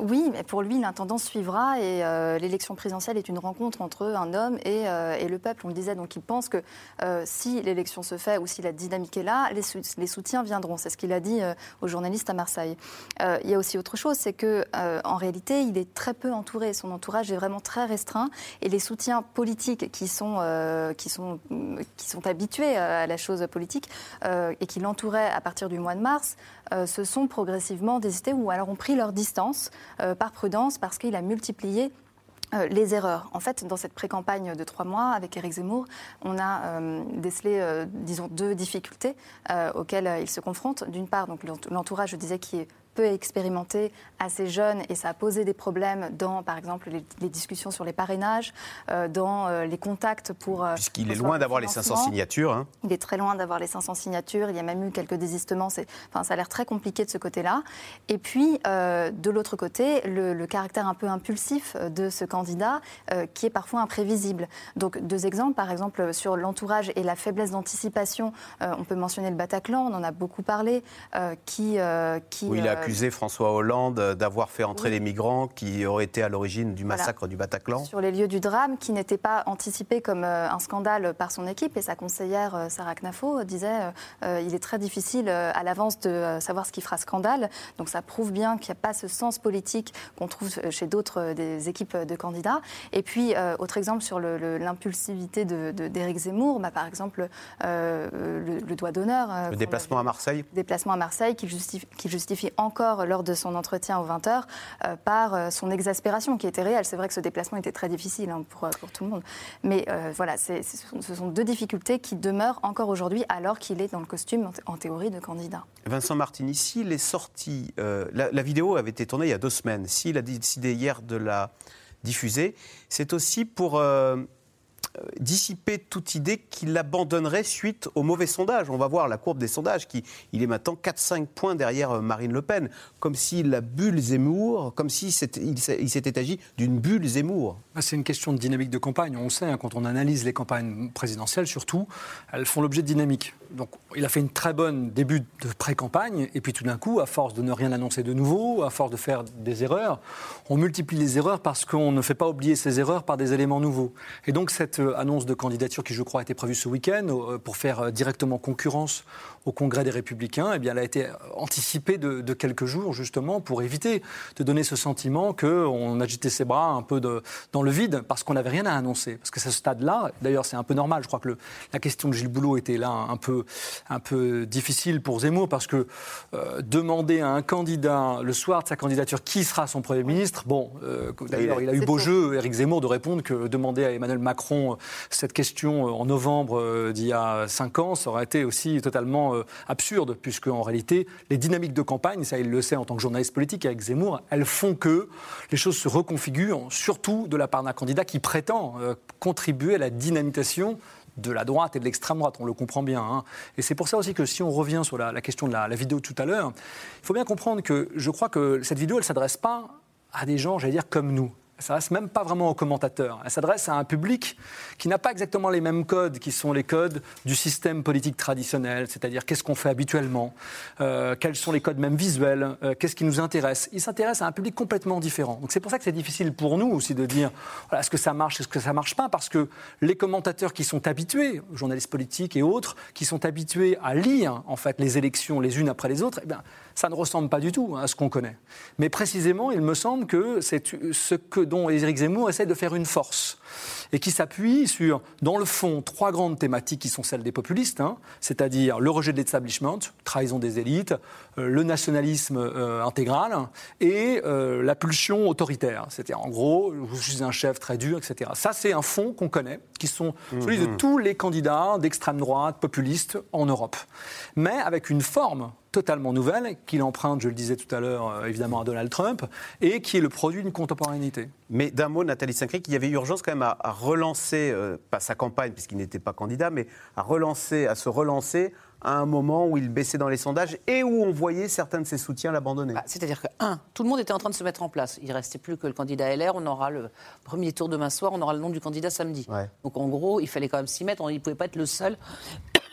Oui, mais pour lui, l'intendance suivra et euh, l'élection présidentielle est une rencontre entre un homme et, euh, et, le peuple. On le disait, donc il pense que euh, si l'élection se fait ou si la dynamique est là, les, les soutiens viendront. C'est ce qu'il a dit aux journalistes à Marseille. il y a aussi autre chose, c'est que en réalité, il est très peu entouré. Son entourage est vraiment très restreint et les soutiens politiques sont, qui sont habitués à la chose politique et qui l'entouraient à partir du mois de mars se sont progressivement désistés ou alors ont pris leur distance. Euh, par prudence parce qu'il a multiplié euh, les erreurs. En fait, dans cette pré-campagne de trois mois avec Éric Zemmour, on a euh, décelé, disons, deux difficultés auxquelles il se confronte. D'une part, l'entourage, je disais, qui est peu expérimenté, assez jeune, et ça a posé des problèmes dans, par exemple, les, discussions sur les parrainages, euh, dans euh, les contacts pour... Euh, Puisqu'il est loin d'avoir les 500 signatures. Hein. Il est très loin d'avoir les 500 signatures. Il y a même eu quelques désistements. Enfin, ça a l'air très compliqué de ce côté-là. Et puis, de l'autre côté, le, caractère un peu impulsif de ce candidat, qui est parfois imprévisible. Donc, deux exemples. Par exemple, sur l'entourage et la faiblesse d'anticipation, on peut mentionner le Bataclan, on en a beaucoup parlé, qui... qui accusé François Hollande d'avoir fait entrer les migrants qui auraient été à l'origine du massacre du Bataclan. Sur les lieux du drame, qui n'était pas anticipé comme euh, un scandale par son équipe. Et sa conseillère, euh, Sarah Knafo, disait euh, il est très difficile à l'avance de savoir ce qui fera scandale. Donc ça prouve bien qu'il n'y a pas ce sens politique qu'on trouve chez d'autres des équipes de candidats. Et puis, autre exemple sur l'impulsivité d'Éric Zemmour, bah, par exemple, le, doigt d'honneur. le déplacement à Marseille Déplacement à Marseille qui justifie, qui justifie encore encore lors de son entretien aux 20h euh, par euh, son exaspération qui était réelle. C'est vrai que ce déplacement était très difficile hein, pour, euh, pour, tout le monde. Mais voilà, ce sont deux difficultés qui demeurent encore aujourd'hui alors qu'il est dans le costume en, théorie de candidat. Vincent Martini, s'il est sorti, la, la, vidéo avait été tournée il y a deux semaines, s'il a décidé hier de la diffuser, c'est aussi pour dissiper toute idée qu'il abandonnerait suite au mauvais sondage. On va voir la courbe des sondages, qui il est maintenant 4-5 points derrière euh, Marine Le Pen, comme si la bulle Zemmour, comme si il s'était agi d'une bulle Zemmour. Ah, c'est une question de dynamique de campagne. On sait, hein, quand on analyse les campagnes présidentielles, surtout, elles font l'objet de dynamique. Donc, il a fait une très bonne début de pré-campagne, et puis tout d'un coup, à force de ne rien annoncer de nouveau, à force de faire des erreurs, on multiplie les erreurs parce qu'on ne fait pas oublier ces erreurs par des éléments nouveaux. Et donc, cette annonce de candidature qui, je crois, a été prévue ce week-end euh, pour faire euh, directement concurrence au Congrès des Républicains, eh bien, elle a été anticipée de, quelques jours, justement, pour éviter de donner ce sentiment qu'on agitait ses bras un peu de, dans le vide, parce qu'on n'avait rien à annoncer. Parce que ce stade-là, d'ailleurs, c'est un peu normal. Je crois que le, la question de Gilles Boulot était là un peu, un peu difficile pour Zemmour, parce que euh, demander à un candidat, le soir de sa candidature, qui sera son Premier ministre, bon, euh, d'ailleurs, il a eu beau jeu, Éric Zemmour, de répondre que demander à Emmanuel Macron euh, cette question en novembre d'il y a cinq ans, ça aurait été aussi totalement euh, absurde, puisque en réalité, les dynamiques de campagne, ça il le sait en tant que journaliste politique avec Zemmour, elles font que les choses se reconfigurent, surtout de la part d'un candidat qui prétend euh, contribuer à la dynamitation de la droite et de l'extrême droite, on le comprend bien. Hein. Et c'est pour ça aussi que si on revient sur la, question de la, la vidéo tout à l'heure, il faut bien comprendre que je crois que cette vidéo, elle ne s'adresse pas à des gens, j'allais dire, comme nous. Elle s'adresse même pas vraiment aux commentateurs. Elle s'adresse à un public qui n'a pas exactement les mêmes codes qui sont les codes du système politique traditionnel, c'est-à-dire qu'est-ce qu'on fait habituellement, euh, quels sont les codes même visuels, euh, qu'est-ce qui nous intéresse. Il s'intéresse à un public complètement différent. Donc c'est pour ça que c'est difficile pour nous aussi de dire est-ce que ça marche, est-ce que ça marche pas, parce que les commentateurs qui sont habitués, journalistes politiques et autres, qui sont habitués à lire en fait les élections les unes après les autres, eh bien, ça ne ressemble pas du tout à ce qu'on connaît. Mais précisément, il me semble que c'est ce que, dont Éric Zemmour essaie de faire une force et qui s'appuie sur, dans le fond, trois grandes thématiques qui sont celles des populistes, hein, c'est-à-dire le rejet de l'establishment, trahison des élites, le nationalisme euh, intégral et euh, la pulsion autoritaire. C'est-à-dire, en gros, je suis un chef très dur, etc. Ça, c'est un fond qu'on connaît, qui sont celui de mhm. tous les candidats d'extrême droite populistes en Europe, mais avec une forme totalement nouvelle, qu'il emprunte, je le disais tout à l'heure, évidemment à Donald Trump, et qui est le produit d'une contemporanéité. Mais d'un mot, Nathalie Saint-Cric, il y avait urgence quand même à, relancer, euh, pas sa campagne puisqu'il n'était pas candidat, mais à relancer, à se relancer à un moment où il baissait dans les sondages et où on voyait certains de ses soutiens l'abandonner. Bah, c'est-à-dire que, un, tout le monde était en train de se mettre en place. Il ne restait plus que le candidat LR. On aura le premier tour demain soir, on aura le nom du candidat samedi. Donc en gros, il fallait quand même s'y mettre. Il ne pouvait pas être le seul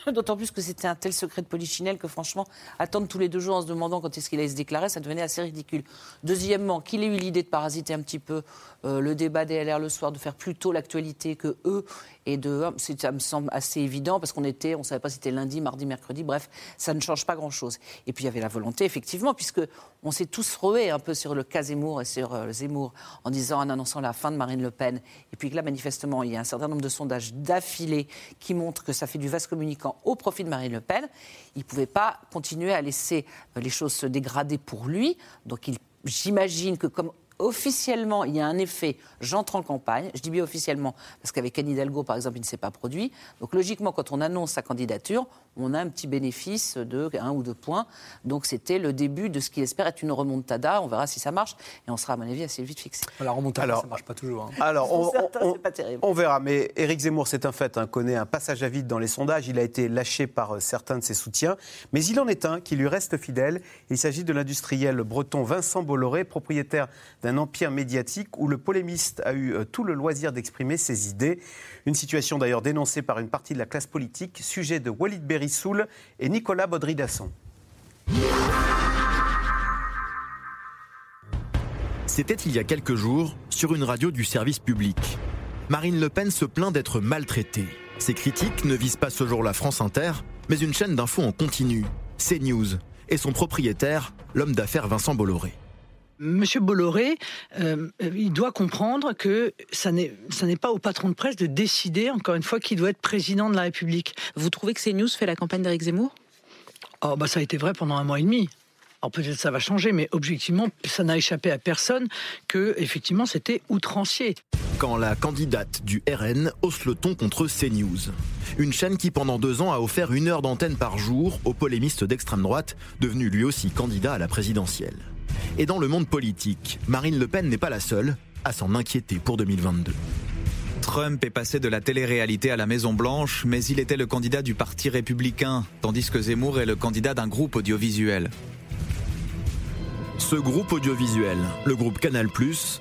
D'autant plus que c'était un tel secret de polichinelle que franchement, attendre tous les deux jours en se demandant quand est-ce qu'il allait se déclarer, ça devenait assez ridicule. Deuxièmement, qu'il ait eu l'idée de parasiter un petit peu euh, le débat des LR le soir, de faire plus tôt l'actualité que eux, et de, ça me semble assez évident parce qu'on était, on savait pas si c'était lundi, mardi, mercredi, bref, ça ne change pas grand-chose. Et puis il y avait la volonté, effectivement, puisque on s'est tous rués un peu sur le cas Zemmour et sur euh, Zemmour en disant, en annonçant la fin de Marine Le Pen, et puis là, manifestement, il y a un certain nombre de sondages d'affilée qui montrent que ça fait du vaste communicant au profit de Marine Le Pen. Il ne pouvait pas continuer à laisser euh, les choses se dégrader pour lui. Donc j'imagine que comme officiellement, il y a un effet, j'entre en campagne. Je dis bien officiellement, parce qu'avec Anne Hidalgo, par exemple, il ne s'est pas produit. Donc logiquement, quand on annonce sa candidature, on a un petit bénéfice de un ou deux points. Donc c'était le début de ce qu'il espère être une remontada. On verra si ça marche. Et on sera, à mon avis, assez vite fixé. La remontada, ça ne marche pas toujours. Hein. Alors, on, on, verra. Mais Éric Zemmour, c'est un fait, hein, connaît un passage à vide dans les sondages. Il a été lâché par euh, certains de ses soutiens. Mais il en est un qui lui reste fidèle. Il s'agit de l'industriel breton Vincent Bolloré, propriétaire d'un empire médiatique où le polémiste a eu euh, tout le loisir d'exprimer ses idées. Une situation d'ailleurs dénoncée par une partie de la classe politique, sujet de Walid Et Nicolas Baudry-Dasson. C'était il y a quelques jours sur une radio du service public. Marine Le Pen se plaint d'être maltraitée. Ses critiques ne visent pas ce jour la France Inter, mais une chaîne d'infos en continu, CNews, et son propriétaire, l'homme d'affaires Vincent Bolloré. Monsieur Bolloré, euh, il doit comprendre que ça n'est pas au patron de presse de décider, encore une fois, qui doit être président de la République. Vous trouvez que CNews fait la campagne d'Éric Zemmour? Oh, bah, Ça a été vrai pendant un mois et demi. Alors peut-être ça va changer, mais objectivement, ça n'a échappé à personne que effectivement c'était outrancier. Quand la candidate du RN hausse le ton contre CNews, une chaîne qui pendant deux ans a offert une heure d'antenne par jour au polémiste d'extrême droite, devenu lui aussi candidat à la présidentielle. Et dans le monde politique, Marine Le Pen n'est pas la seule à s'en inquiéter pour 2022. Trump est passé de la télé-réalité à la Maison-Blanche, mais il était le candidat du Parti républicain, tandis que Zemmour est le candidat d'un groupe audiovisuel. Ce groupe audiovisuel, le groupe Canal+,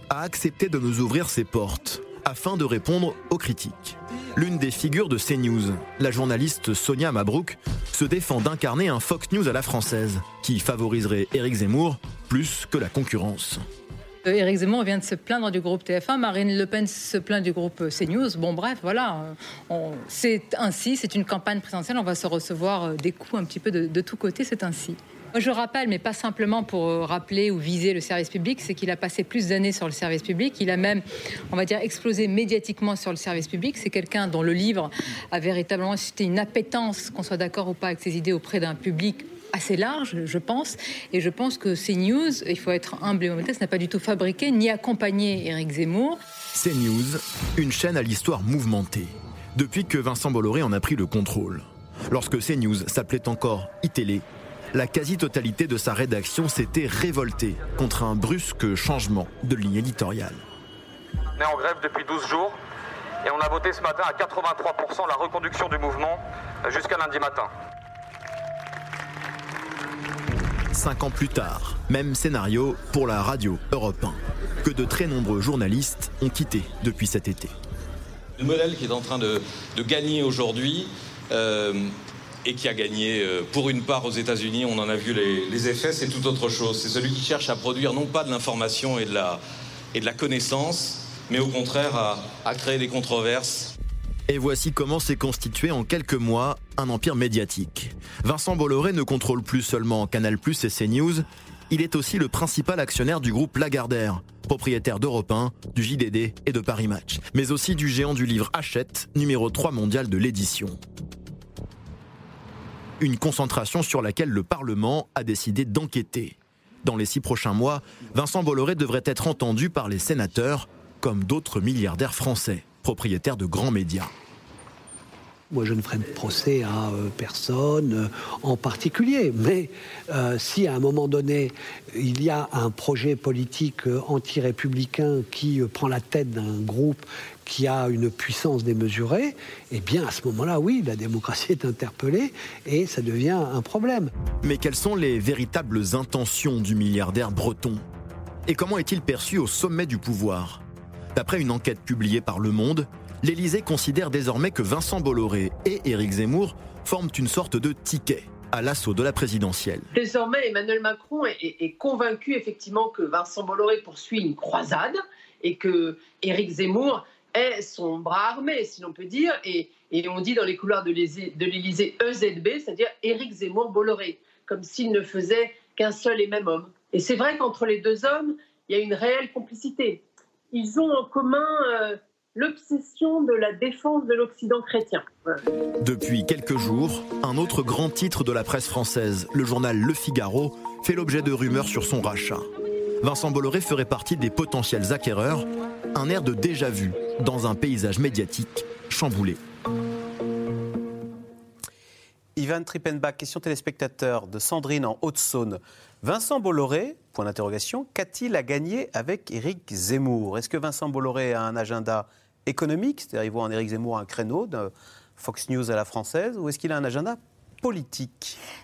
a accepté de nous ouvrir ses portes afin de répondre aux critiques. L'une des figures de CNews, la journaliste Sonia Mabrouk, se défend d'incarner un Fox News à la française, qui favoriserait Éric Zemmour plus que la concurrence. Euh, Éric Zemmour vient de se plaindre du groupe TF1, Marine Le Pen se plaint du groupe CNews. Bon, bref, voilà. C'est ainsi, c'est une campagne présidentielle, on va se recevoir euh, des coups un petit peu de, de tous côtés, c'est ainsi. Je rappelle, mais pas simplement pour euh, rappeler ou viser le service public, c'est qu'il a passé plus d'années sur le service public. Il a même, on va dire, explosé médiatiquement sur le service public. C'est quelqu'un dont le livre a véritablement suscité une appétence, qu'on soit d'accord ou pas avec ses idées, auprès d'un public assez large, je pense. Et je pense que CNews, il faut être humble et modeste, n'a pas du tout fabriqué ni accompagné Éric Zemmour. CNews, une chaîne à l'histoire mouvementée. Depuis que Vincent Bolloré en a pris le contrôle. Lorsque CNews s'appelait encore iTélé, la quasi-totalité de sa rédaction s'était révoltée contre un brusque changement de ligne éditoriale. On est en grève depuis 12 jours et on a voté ce matin à 83% la reconduction du mouvement jusqu'à lundi matin. Cinq ans plus tard, même scénario pour la radio Europe 1, que de très nombreux journalistes ont quitté depuis cet été. Le modèle qui est en train de, gagner aujourd'hui, euh, et qui a gagné euh, pour une part aux États-Unis, on en a vu les, effets, c'est tout autre chose. C'est celui qui cherche à produire non pas de l'information et, de la, connaissance, mais au contraire à, créer des controverses. Et voici comment s'est constitué en quelques mois un empire médiatique. Vincent Bolloré ne contrôle plus seulement Canal et CNews, il est aussi le principal actionnaire du groupe Lagardère, propriétaire d'Europe 1, du JDD et de Paris Match, mais aussi du géant du livre Hachette, numéro 3 mondial de l'édition une concentration sur laquelle le Parlement a décidé d'enquêter. Dans les six prochains mois, Vincent Bolloré devrait être entendu par les sénateurs, comme d'autres milliardaires français, propriétaires de grands médias. Moi, je ne ferai procès à euh, personne euh, en particulier. Mais euh, si à un moment donné, il y a un projet politique anti-républicain qui prend la tête d'un groupe qui a une puissance démesurée, eh bien, à ce moment-là, oui, la démocratie est interpellée et ça devient un problème. Mais quelles sont les véritables intentions du milliardaire breton? Et comment est-il perçu au sommet du pouvoir? D'après une enquête publiée par Le Monde, l'Élysée considère désormais que Vincent Bolloré et Éric Zemmour forment une sorte de ticket à l'assaut de la présidentielle. Désormais, Emmanuel Macron est, convaincu effectivement que Vincent Bolloré poursuit une croisade et que Éric Zemmour est son bras armé, si l'on peut dire, et, on dit dans les couloirs de l'Élysée EZB, c'est-à-dire Éric Zemmour Bolloré, comme s'il ne faisait qu'un seul et même homme. Et c'est vrai qu'entre les deux hommes, il y a une réelle complicité. Ils ont en commun euh, l'obsession de la défense de l'Occident chrétien. Depuis quelques jours, un autre grand titre de la presse française, le journal Le Figaro, fait l'objet de rumeurs sur son rachat. Vincent Bolloré ferait partie des potentiels acquéreurs, un air de déjà-vu dans un paysage médiatique chamboulé. Ivan Trippenbach, question téléspectateur de Sandrine en Haute-Saône. Vincent Bolloré, point d'interrogation, qu'a-t-il à gagner avec Éric Zemmour? Est-ce que Vincent Bolloré a un agenda économique, c'est-à-dire il voit en Éric Zemmour un créneau de Fox News à la française, ou est-ce qu'il a un agenda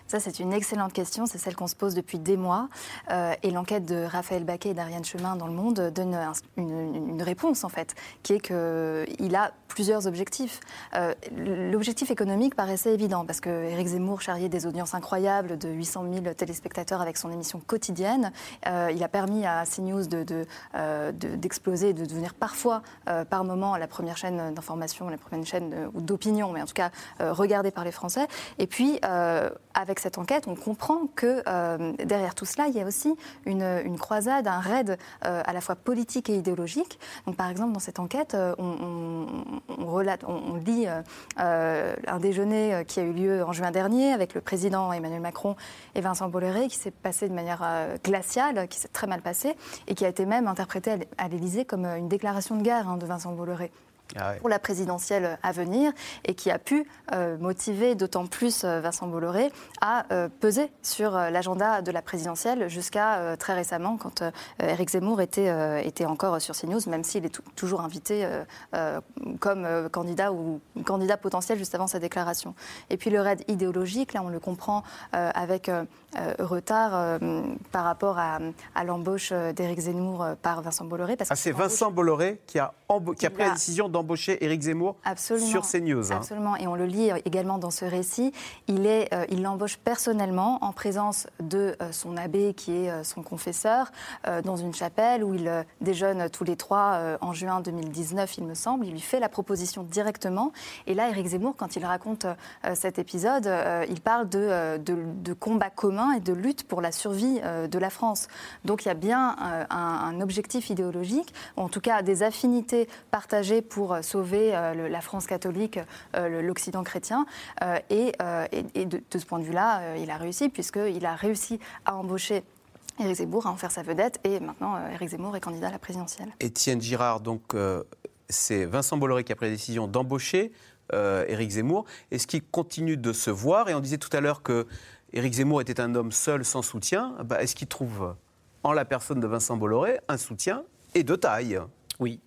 Ça, c'est une excellente question. C'est celle qu'on se pose depuis des mois. Euh, et l'enquête de Raphaël Baquet et d'Ariane Chemin dans Le Monde donne une, réponse, en fait, qui est qu'il a plusieurs objectifs. Euh, l'objectif économique paraissait évident, parce que Éric Zemmour charriait des audiences incroyables de 800 000 téléspectateurs avec son émission quotidienne. Euh, il a permis à CNews d'exploser, de, de, de, devenir parfois, par moment, la première chaîne d'information, la première chaîne d'opinion, mais en tout cas regardée par les Français. Et puis, euh, avec cette enquête, on comprend que euh, derrière tout cela, il y a aussi une, croisade, un raid euh, à la fois politique et idéologique. Donc, par exemple, dans cette enquête, on, relate, on, lit un déjeuner qui a eu lieu en juin dernier avec le président Emmanuel Macron et Vincent Bolloré, qui s'est passé de manière glaciale, qui s'est très mal passé et qui a été même interprété à l'Élysée comme une déclaration de guerre hein, de Vincent Bolloré. Ah pour la présidentielle à venir et qui a pu euh, motiver d'autant plus euh, Vincent Bolloré à euh, peser sur l'agenda de la présidentielle jusqu'à très récemment quand Éric Zemmour était, était encore sur CNews, même s'il est toujours invité comme candidat ou candidat potentiel juste avant sa déclaration. Et puis le raid idéologique, là on le comprend avec retard par rapport à, à l'embauche d'Éric Zemmour par Vincent Bolloré. Parce ah, c'est Vincent Bolloré qui a, qui a pris la décision d'embaucher Éric Zemmour sur CNews. Hein. Absolument, et on le lit également dans ce récit. Il est, euh, il l'embauche personnellement en présence de euh, son abbé qui est euh, son confesseur dans une chapelle où il déjeune tous les trois en juin 2019, il me semble. Il lui fait la proposition directement. Et là, Éric Zemmour, quand il raconte cet épisode, il parle de, de, de, combat commun et de lutte pour la survie de la France. Donc il y a bien un, un objectif idéologique, ou en tout cas des affinités partagées pour sauver la France catholique, l'Occident chrétien. Euh, et, euh, de, ce point de vue-là, euh, il a réussi, puisqu'il a réussi à embaucher Éric Zemmour à en faire sa vedette et maintenant Éric Zemmour est candidat à la présidentielle. Étienne Girard, donc c'est Vincent Bolloré qui a pris la décision d'embaucher Éric Zemmour. Est-ce qu'il continue de se voir? Et on disait tout à l'heure que Éric Zemmour était un homme seul, sans soutien. Bah, est-ce qu'il trouve en la personne de Vincent Bolloré un soutien et de taille? Oui.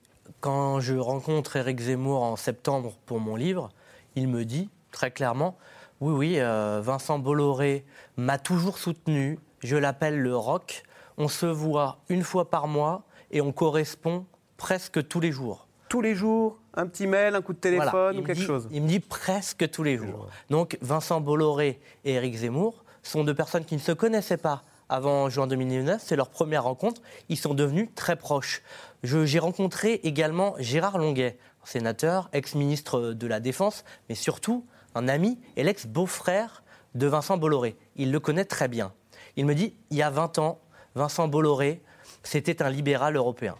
Quand je rencontre Éric Zemmour en septembre pour mon livre, il me dit très clairement Oui, oui, euh, Vincent Bolloré m'a toujours soutenu, je l'appelle le rock. On se voit une fois par mois et on correspond presque tous les jours. Tous les jours un petit mail, un coup de téléphone ou quelque chose Il me dit presque tous les jours. Donc Vincent Bolloré et Éric Zemmour sont deux personnes qui ne se connaissaient pas avant juin 2019. C'est leur première rencontre. Ils sont devenus très proches. J'ai rencontré également Gérard Longuet, sénateur, ex-ministre de la Défense, mais surtout un ami et l'ex-beau-frère de Vincent Bolloré. Il le connaît très bien. Il me dit, il y a 20 ans, Vincent Bolloré, c'était un libéral européen.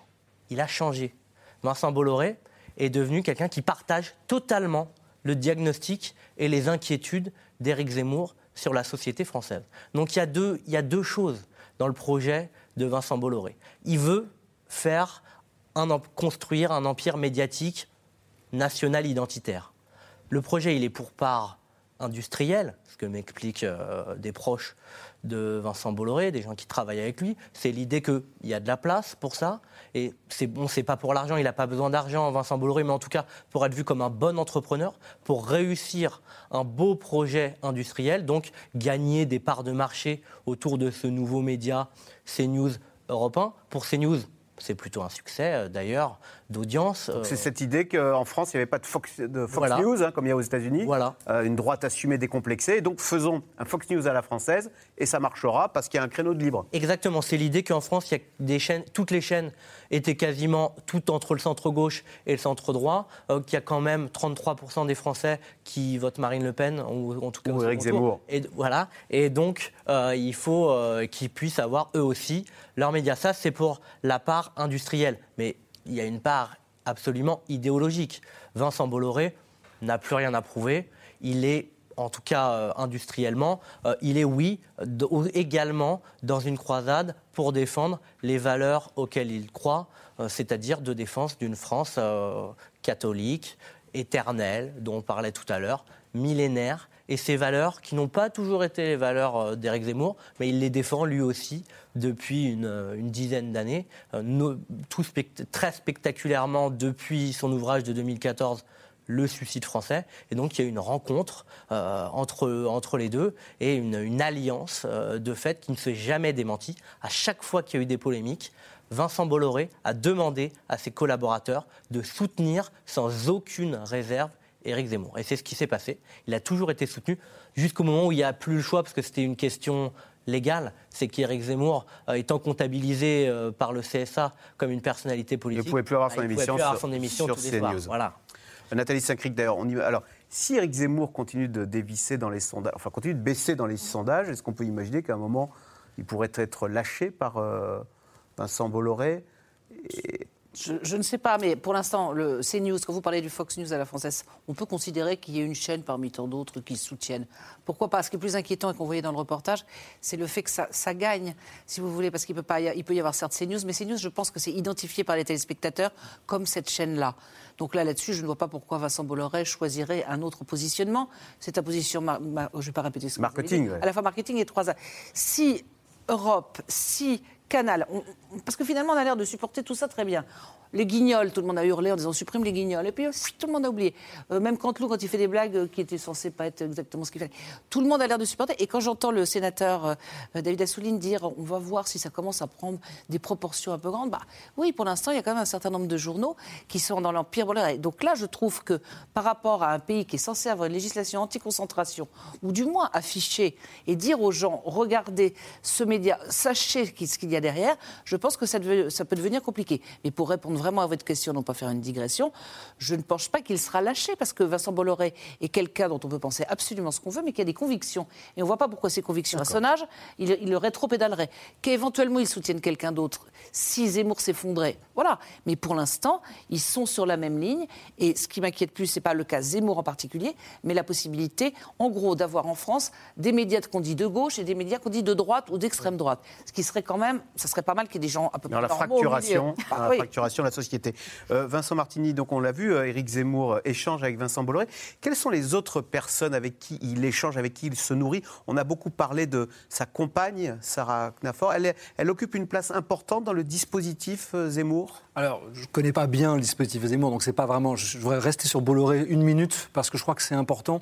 Il a changé. Vincent Bolloré est devenu quelqu'un qui partage totalement le diagnostic et les inquiétudes d'Éric Zemmour sur la société française. Donc il y, a deux, choses dans le projet de Vincent Bolloré. Il veut faire un, construire un empire médiatique national identitaire. Le projet, il est pour part industriel, ce que m'expliquent euh, des proches de Vincent Bolloré, des gens qui travaillent avec lui. C'est l'idée qu'il y a de la place pour ça. Et c'est bon, c'est pas pour l'argent, il n'a pas besoin d'argent, Vincent Bolloré, mais en tout cas pour être vu comme un bon entrepreneur, pour réussir un beau projet industriel, donc gagner des parts de marché autour de ce nouveau média CNews Europe 1. Pour CNews, c'est plutôt un succès euh, d'ailleurs d'audience. C'est euh, cette idée qu'en France, il n'y avait pas de Fox, News, hein, comme il y a aux États-Unis. Voilà. Euh, une droite assumée, décomplexée. donc faisons un Fox News à la française et ça marchera parce qu'il y a un créneau de libre. Exactement. C'est l'idée qu'en France, il y a des chaînes, toutes les chaînes étaient quasiment toutes entre le centre-gauche et le centre-droit, qu'il y a quand même 33% des Français qui votent Marine Le Pen, ou en tout cas. Ou Éric Zemmour. Et, voilà. Et donc, il faut qu'ils puissent avoir eux aussi leurs médias. Ça, c'est pour la part industrielle. Mais il y a une part absolument idéologique. Vincent Bolloré n'a plus rien à prouver. Il est, en tout cas euh, industriellement, euh, il est, oui, également dans une croisade pour défendre les valeurs auxquelles il croit, euh, c'est-à-dire de défense d'une France catholique, éternelle, dont on parlait tout à l'heure, millénaire, et ces valeurs qui n'ont pas toujours été les valeurs d'Éric Zemmour, mais il les défend lui aussi depuis une, euh, dizaine d'années, euh, très spectaculairement depuis son ouvrage de 2014 le suicide français. Et donc, il y a une rencontre euh, entre, entre les deux et une, alliance de fait qui ne s'est jamais démentie. À chaque fois qu'il y a eu des polémiques, Vincent Bolloré a demandé à ses collaborateurs de soutenir sans aucune réserve Éric Zemmour. Et c'est ce qui s'est passé. Il a toujours été soutenu jusqu'au moment où il n'y a plus le choix, parce que c'était une question légal, c'est qu'Éric Zemmour, euh, étant comptabilisé euh, par le CSA comme une personnalité politique, ne pouvait plus avoir son bah, émission, sur, son émission sur CNews. Voilà. Euh, Nathalie Saint-Cric, d'ailleurs, on y... alors si Éric Zemmour continue de dévisser dans les sondages, enfin continue de baisser dans les sondages, est-ce qu'on peut imaginer qu'à un moment il pourrait être lâché par Vincent Bolloré? Je, ne sais pas, mais pour l'instant, le CNews, quand vous parlez du Fox News à la française, on peut considérer qu'il y ait une chaîne parmi tant d'autres qui soutiennent. Pourquoi pas? Ce qui est plus inquiétant et qu'on voyait dans le reportage, c'est le fait que ça, gagne, si vous voulez, parce qu'il peut, pas il peut y avoir certes CNews, mais CNews, je pense que c'est identifié par les téléspectateurs comme cette chaîne-là. Donc là, là-dessus, je ne vois pas pourquoi Vincent Bolloré choisirait un autre positionnement. C'est un position, je ne vais pas répéter ce que marketing, vous À la fois marketing et trois. Si Europe, si Canal. parce que finalement, on a l'air de supporter tout ça très bien. Les guignols, tout le monde a hurlé en disant supprime les guignols. Et puis tout le monde a oublié. Euh, même Cantelou, quand il fait des blagues euh, qui étaient censées pas être exactement ce qu'il fallait. Tout le monde a l'air de supporter. Et quand j'entends le sénateur euh, David Assouline dire on va voir si ça commence à prendre des proportions un peu grandes, bah oui, pour l'instant, il y a quand même un certain nombre de journaux qui sont dans l'empire Donc là, je trouve que par rapport à un pays qui est censé avoir une législation anti-concentration, ou du moins afficher et dire aux gens regardez ce média, sachez ce qu'il y a derrière, je pense que ça, ça peut devenir compliqué. Mais pour répondre vraiment à votre question, non pas faire une digression, je ne pense pas qu'il sera lâché parce que Vincent Bolloré est quelqu'un dont on peut penser absolument ce qu'on veut, mais qui a des convictions. Et on ne voit pas pourquoi ces convictions, à son âge, il, il le rétro-pédalerait. Qu'éventuellement il soutienne quelqu'un d'autre si Zemmour s'effondrait. Voilà. Mais pour l'instant, ils sont sur la même ligne. Et ce qui m'inquiète plus, ce n'est pas le cas Zemmour en particulier, mais la possibilité, en gros, d'avoir en France des médias qu'on dit de gauche et des médias qu'on dit de droite ou d'extrême droite. Ce qui serait quand même, ça serait pas mal qu'il y ait des gens un peu plus la fracturation, la fracturation société. Euh, Vincent Martini, donc on l'a vu, euh, Éric Zemmour euh, échange avec Vincent Bolloré. Quelles sont les autres personnes avec qui il échange, avec qui il se nourrit? On a beaucoup parlé de sa compagne, Sarah Knafor. Elle, occupe une place importante dans le dispositif Zemmour? Alors, je ne connais pas bien le dispositif Zemmour, donc c'est pas vraiment. Je voudrais rester sur Bolloré une minute parce que je crois que c'est important.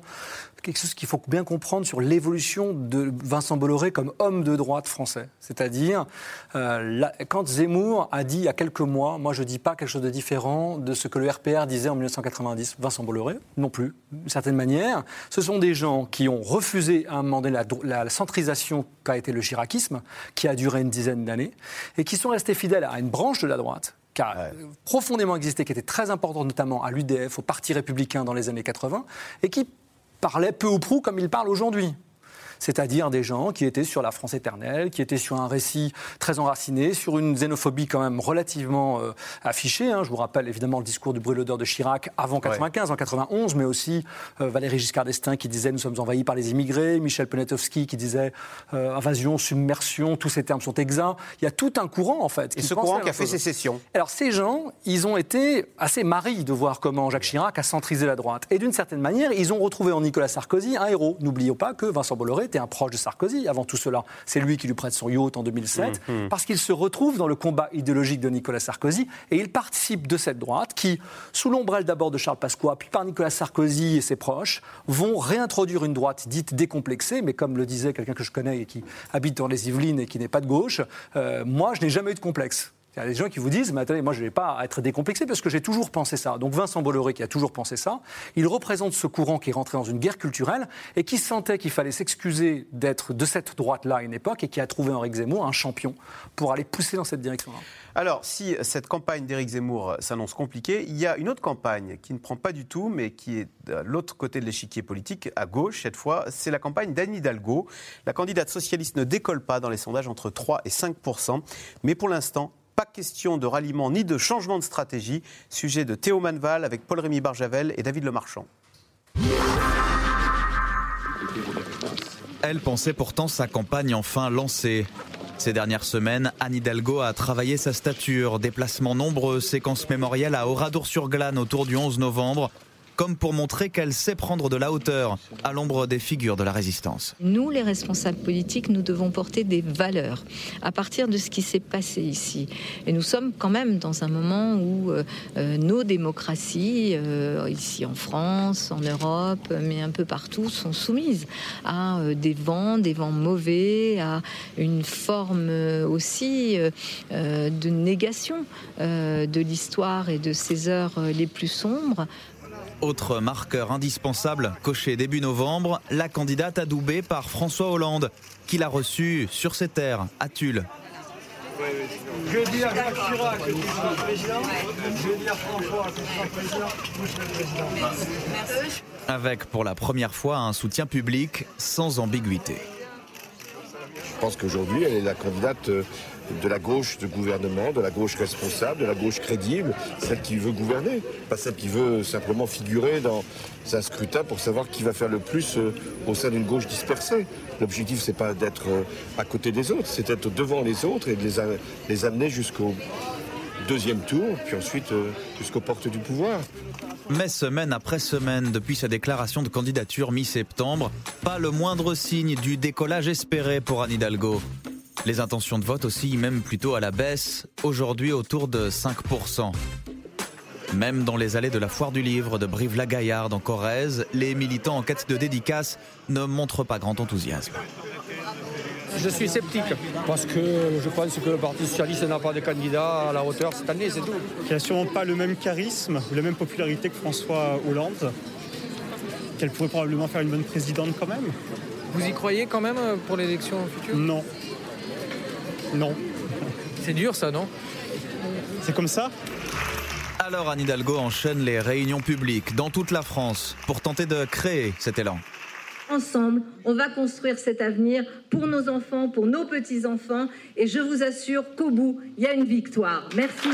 Quelque chose qu'il faut bien comprendre sur l'évolution de Vincent Bolloré comme homme de droite français. C'est-à-dire, quand Zemmour a dit il y a quelques mois, moi je dis pas quelque chose de différent de ce que le RPR disait en 1990. Vincent Bolloré, non plus, d'une certaine manière. Ce sont des gens qui ont refusé à un moment donné la, centrisation qu'a été le chiracisme, qui a duré une dizaine d'années, et qui sont restés fidèles à une branche de la droite qui a profondément existé, qui était très importante notamment à l'UDF, au Parti républicain dans les années 80, et qui parlait peu ou prou comme il parle aujourd'hui c'est-à-dire des gens qui étaient sur la France éternelle, qui étaient sur un récit très enraciné, sur une xénophobie quand même relativement euh, affichée. Hein. Je vous rappelle évidemment le discours du brûleur de Chirac avant 95, en 91, mais aussi euh, Valéry Giscard d'Estaing qui disait nous sommes envahis par les immigrés, Michel Poniatowski qui disait euh, invasion, submersion, tous ces termes sont exacts. Il y a tout un courant en fait. Et ce courant qui a fait sécession. Alors ces gens, ils ont été assez maris de voir comment Jacques Chirac a centrisé la droite. Et d'une certaine manière, ils ont retrouvé en Nicolas Sarkozy un héros. N'oublions pas que Vincent Bolloré était un proche de Sarkozy avant tout cela. C'est lui qui lui prête son yacht en 2007, mmh, mmh. parce qu'il se retrouve dans le combat idéologique de Nicolas Sarkozy et il participe de cette droite qui, sous l'ombrelle d'abord de Charles Pasqua, puis par Nicolas Sarkozy et ses proches, vont réintroduire une droite dite décomplexée, mais comme le disait quelqu'un que je connais et qui habite dans les Yvelines et qui n'est pas de gauche, euh, moi je n'ai jamais eu de complexe. Il y a des gens qui vous disent, mais attendez, moi je ne vais pas être décomplexé parce que j'ai toujours pensé ça. Donc Vincent Bolloré qui a toujours pensé ça, il représente ce courant qui est rentré dans une guerre culturelle et qui sentait qu'il fallait s'excuser d'être de cette droite-là à une époque et qui a trouvé Henri Zemmour un champion pour aller pousser dans cette direction-là. Alors, si cette campagne d'Éric Zemmour s'annonce compliquée, il y a une autre campagne qui ne prend pas du tout, mais qui est de l'autre côté de l'échiquier politique, à gauche cette fois, c'est la campagne d'Anne Hidalgo. La candidate socialiste ne décolle pas dans les sondages entre 3 et 5% mais pour l'instant, pas question de ralliement ni de changement de stratégie. Sujet de Théo Manval avec Paul-Rémy Barjavel et David Lemarchand. Elle pensait pourtant sa campagne enfin lancée. Ces dernières semaines, Anne Hidalgo a travaillé sa stature, déplacements nombreux, séquences mémorielles à Oradour-sur-Glane autour du 11 novembre, comme pour montrer qu'elle sait prendre de la hauteur à l'ombre des figures de la résistance. Nous, les responsables politiques, nous devons porter des valeurs à partir de ce qui s'est passé ici. Et nous sommes quand même dans un moment où euh, euh, nos démocraties, euh, ici en France, en Europe, mais un peu partout, sont soumises à des vents, des vents mauvais, à une forme aussi de négation de l'histoire et de ses heures les plus sombres. Autre marqueur indispensable, coché début novembre, la candidate adoubée par François Hollande, qui l'a reçue sur ses terres, à Tulle. Je dis à Jacques Chirac que tu seras président. Je dis à François que tu seras président. Vous serez président. Avec pour la première fois un soutien public sans ambiguïté. pense qu'aujourd'hui, elle est la candidate euh, de la gauche de gouvernement, de la gauche responsable, de la gauche crédible, celle qui veut gouverner, pas celle qui veut simplement figurer dans un scrutin pour savoir qui va faire le plus euh, au sein d'une gauche dispersée. L'objectif, c'est pas d'être euh, à côté des autres, c'est d'être devant les autres et de les, les amener jusqu'au deuxième tour, puis ensuite jusqu'aux portes du pouvoir. Mais semaine après semaine, depuis sa déclaration de candidature mi-septembre, pas le moindre signe du décollage espéré pour Anne Hidalgo. Les intentions de vote aussi, même plutôt à la baisse, aujourd'hui autour de 5%. Même dans les allées de la foire du livre de Brive-la-Gaillarde en Corrèze, les militants en quête de dédicace ne montrent pas grand enthousiasme. Je suis sceptique parce que je pense que le Parti socialiste n'a pas de candidat à la hauteur cette année, c'est tout. Qui n'a sûrement pas le même charisme ou la même popularité que François Hollande. Qu'elle pourrait probablement faire une bonne présidente quand même. Vous y croyez quand même euh, pour l'élection future? Non. Non. C'est dur ça, non? C'est comme ça? Alors Anne Hidalgo enchaîne les réunions publiques dans toute la France pour tenter de créer cet élan ensemble, on va construire cet avenir pour nos enfants, pour nos petits-enfants. Et je vous assure qu'au bout, il y a une victoire. Merci.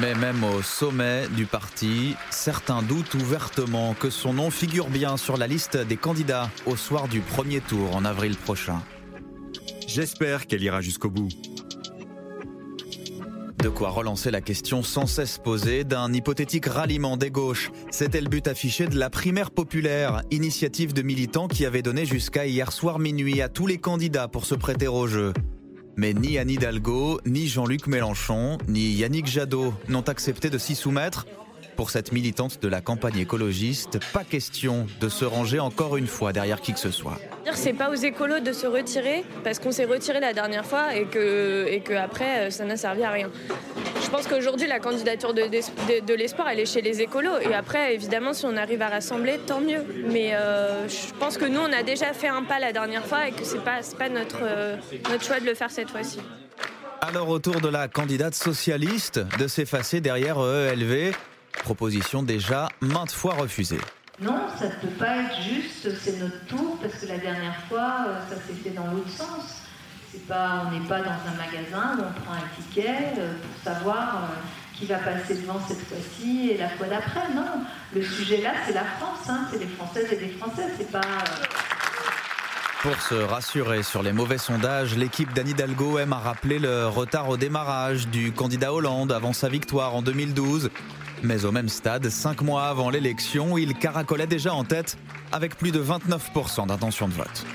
Mais même au sommet du parti, certains doutent ouvertement que son nom figure bien sur la liste des candidats au soir du premier tour en avril prochain. J'espère qu'elle ira jusqu'au bout. De quoi relancer la question sans cesse posée d'un hypothétique ralliement des gauches. C'était le but affiché de la primaire populaire, initiative de militants qui avait donné jusqu'à hier soir minuit à tous les candidats pour se prêter au jeu. Mais ni Anne Hidalgo, ni Jean-Luc Mélenchon, ni Yannick Jadot n'ont accepté de s'y soumettre. Pour cette militante de la campagne écologiste, pas question de se ranger encore une fois derrière qui que ce soit. C'est pas aux écolos de se retirer parce qu'on s'est retiré la dernière fois et que, et que après ça n'a servi à rien. Je pense qu'aujourd'hui la candidature de, de, l'espoir elle est chez les écolos et après évidemment si on arrive à rassembler tant mieux. Mais euh, je pense que nous on a déjà fait un pas la dernière fois et que c'est pas, pas notre, euh, notre choix de le faire cette fois-ci. Alors autour de la candidate socialiste de s'effacer derrière EELV, Proposition déjà maintes fois refusée. Non, ça ne peut pas être juste, c'est notre tour, parce que la dernière fois, euh, ça s'est fait dans l'autre sens. Pas, on n'est pas dans un magasin où on prend un ticket euh, pour savoir euh, qui va passer devant cette fois-ci et la fois d'après. Non, le sujet là, c'est la France, hein. c'est les Françaises et les Français, c'est pas. Pour se rassurer sur les mauvais sondages, l'équipe d'Anne Hidalgo aime à rappeler le retard au démarrage du candidat Hollande avant sa victoire en 2012. Mais au même stade, cinq mois avant l'élection, il caracolait déjà en tête avec plus de 29% d'intention de vote.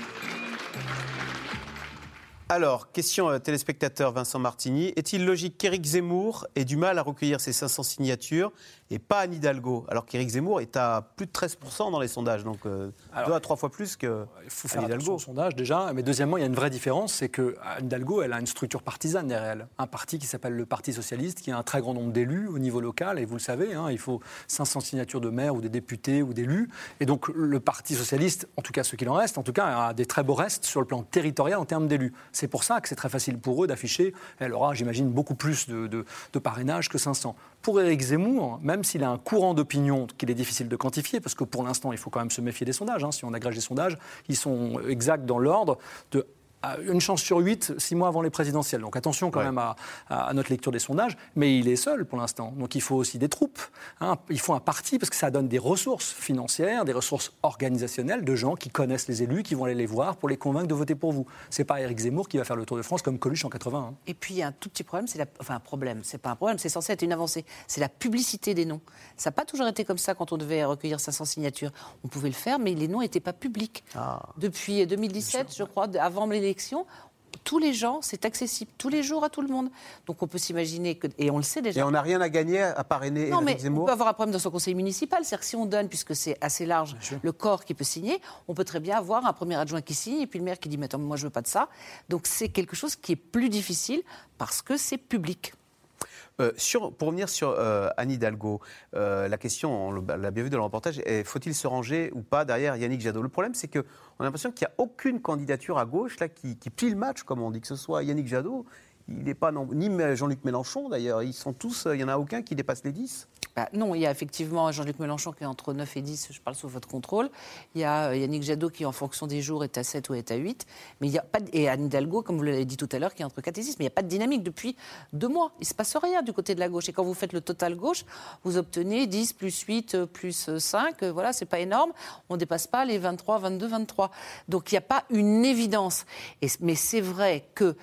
Alors, question euh, téléspectateur Vincent Martini. Est-il logique qu'Éric Zemmour ait du mal à recueillir ses 500 signatures et pas Anne Hidalgo? Alors qu'Éric Zemmour est à plus de 13% dans les sondages, donc euh, deux à trois fois plus que Il faut faire Hidalgo. au sondage déjà, mais deuxièmement, il y a une vraie différence, c'est que Anne Hidalgo, elle a une structure partisane derrière elle. Un parti qui s'appelle le Parti Socialiste, qui a un très grand nombre d'élus au niveau local, et vous le savez, hein, il faut 500 signatures de maires ou des députés ou d'élus. Et donc le Parti Socialiste, en tout cas ce qu'il en reste, en tout cas, a des très beaux restes sur le plan territorial en termes d'élus. C'est pour ça que c'est très facile pour eux d'afficher. Elle aura, j'imagine, beaucoup plus de, parrainage que 500. Pour Éric Zemmour, même s'il a un courant d'opinion qu'il est difficile de quantifier, parce que pour l'instant, il faut quand même se méfier des sondages. Hein. Si on agrège les sondages, ils sont exacts dans l'ordre de une chance sur huit, six mois avant les présidentielles. Donc attention quand même à, notre lecture des sondages. Mais il est seul pour l'instant. Donc il faut aussi des troupes. Hein. Il faut un parti parce que ça donne des ressources financières, des ressources organisationnelles de gens qui connaissent les élus, qui vont aller les voir pour les convaincre de voter pour vous. C'est pas Éric Zemmour qui va faire le Tour de France comme Coluche en 80. Et puis il y a un tout petit problème, c'est la... enfin un problème, c'est pas un problème, c'est censé être une avancée. C'est la publicité des noms. Ça n'a pas toujours été comme ça quand on devait recueillir 500 signatures. On pouvait le faire, mais les noms n'étaient pas publics. Ah. Depuis 2017, je crois, avant tous les gens, c'est accessible tous les jours à tout le monde. Donc on peut s'imaginer que, et on le sait déjà. Et on n'a rien à gagner à parrainer non, mais On peut avoir un problème dans son conseil municipal, c'est-à-dire que si on donne, puisque c'est assez large, le corps qui peut signer, on peut très bien avoir un premier adjoint qui signe et puis le maire qui dit mais attends, moi je veux pas de ça. Donc c'est quelque chose qui est plus difficile parce que c'est public. Euh, pour revenir sur euh, Anne Hidalgo, euh, la question, on l'a bien vu dans le reportage, faut-il se ranger ou pas derrière Yannick Jadot? Le problème, c'est qu'on a l'impression qu'il n'y a aucune candidature à gauche là, qui, plie le match, comme on dit, que ce soit Yannick Jadot, il n'est pas ni Jean-Luc Mélenchon d'ailleurs, ils sont tous, il n'y en a aucun qui dépasse les 10. Bah, non, il y a effectivement Jean-Luc Mélenchon qui est entre 9 et 10, je parle sous votre contrôle. Il y a euh, Yannick Jadot qui, en fonction des jours, est à 7 ou est à 8. Mais il y a pas de... Et Anne Hidalgo, comme vous l'avez dit tout à l'heure, qui est entre 4 et 6. Mais il n'y a pas de dynamique depuis deux mois. Il ne se passe rien du côté de la gauche. Et quand vous faites le total gauche, vous obtenez 10 plus 8 euh, plus 5. Voilà, c'est pas énorme. On ne dépasse pas les 23, 22, 23. Donc il n'y a pas une évidence. Mais c'est vrai que.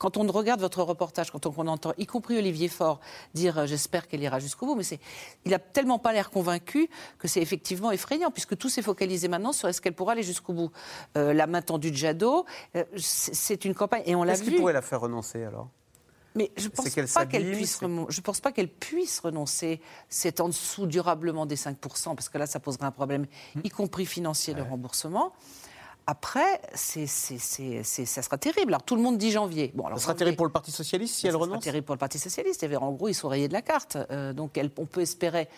Quand on regarde votre reportage, quand on, entend, y compris Olivier Faure, dire euh, j'espère qu'elle ira jusqu'au bout, mais il a tellement pas l'air convaincu que c'est effectivement effrayant, puisque tout s'est focalisé maintenant sur est-ce qu'elle pourra aller jusqu'au bout. Euh, la main tendue de Jadot, euh, c'est une campagne, et on l'a vu. Qu'est-ce qui pourrait la faire renoncer alors? Mais je ne pense, pas qu'elle puisse je pense pas qu'elle puisse renoncer. C'est en dessous durablement des 5%, parce que là, ça poserait un problème, y compris financier, de remboursement. Après, c'est, ça sera terrible. Alors tout le monde dit janvier. Bon, alors, ça sera terrible pour le Parti socialiste si elle renonce. Ça sera terrible pour le Parti socialiste. En gros, ils sont rayés de la carte. Euh, donc on peut espérer.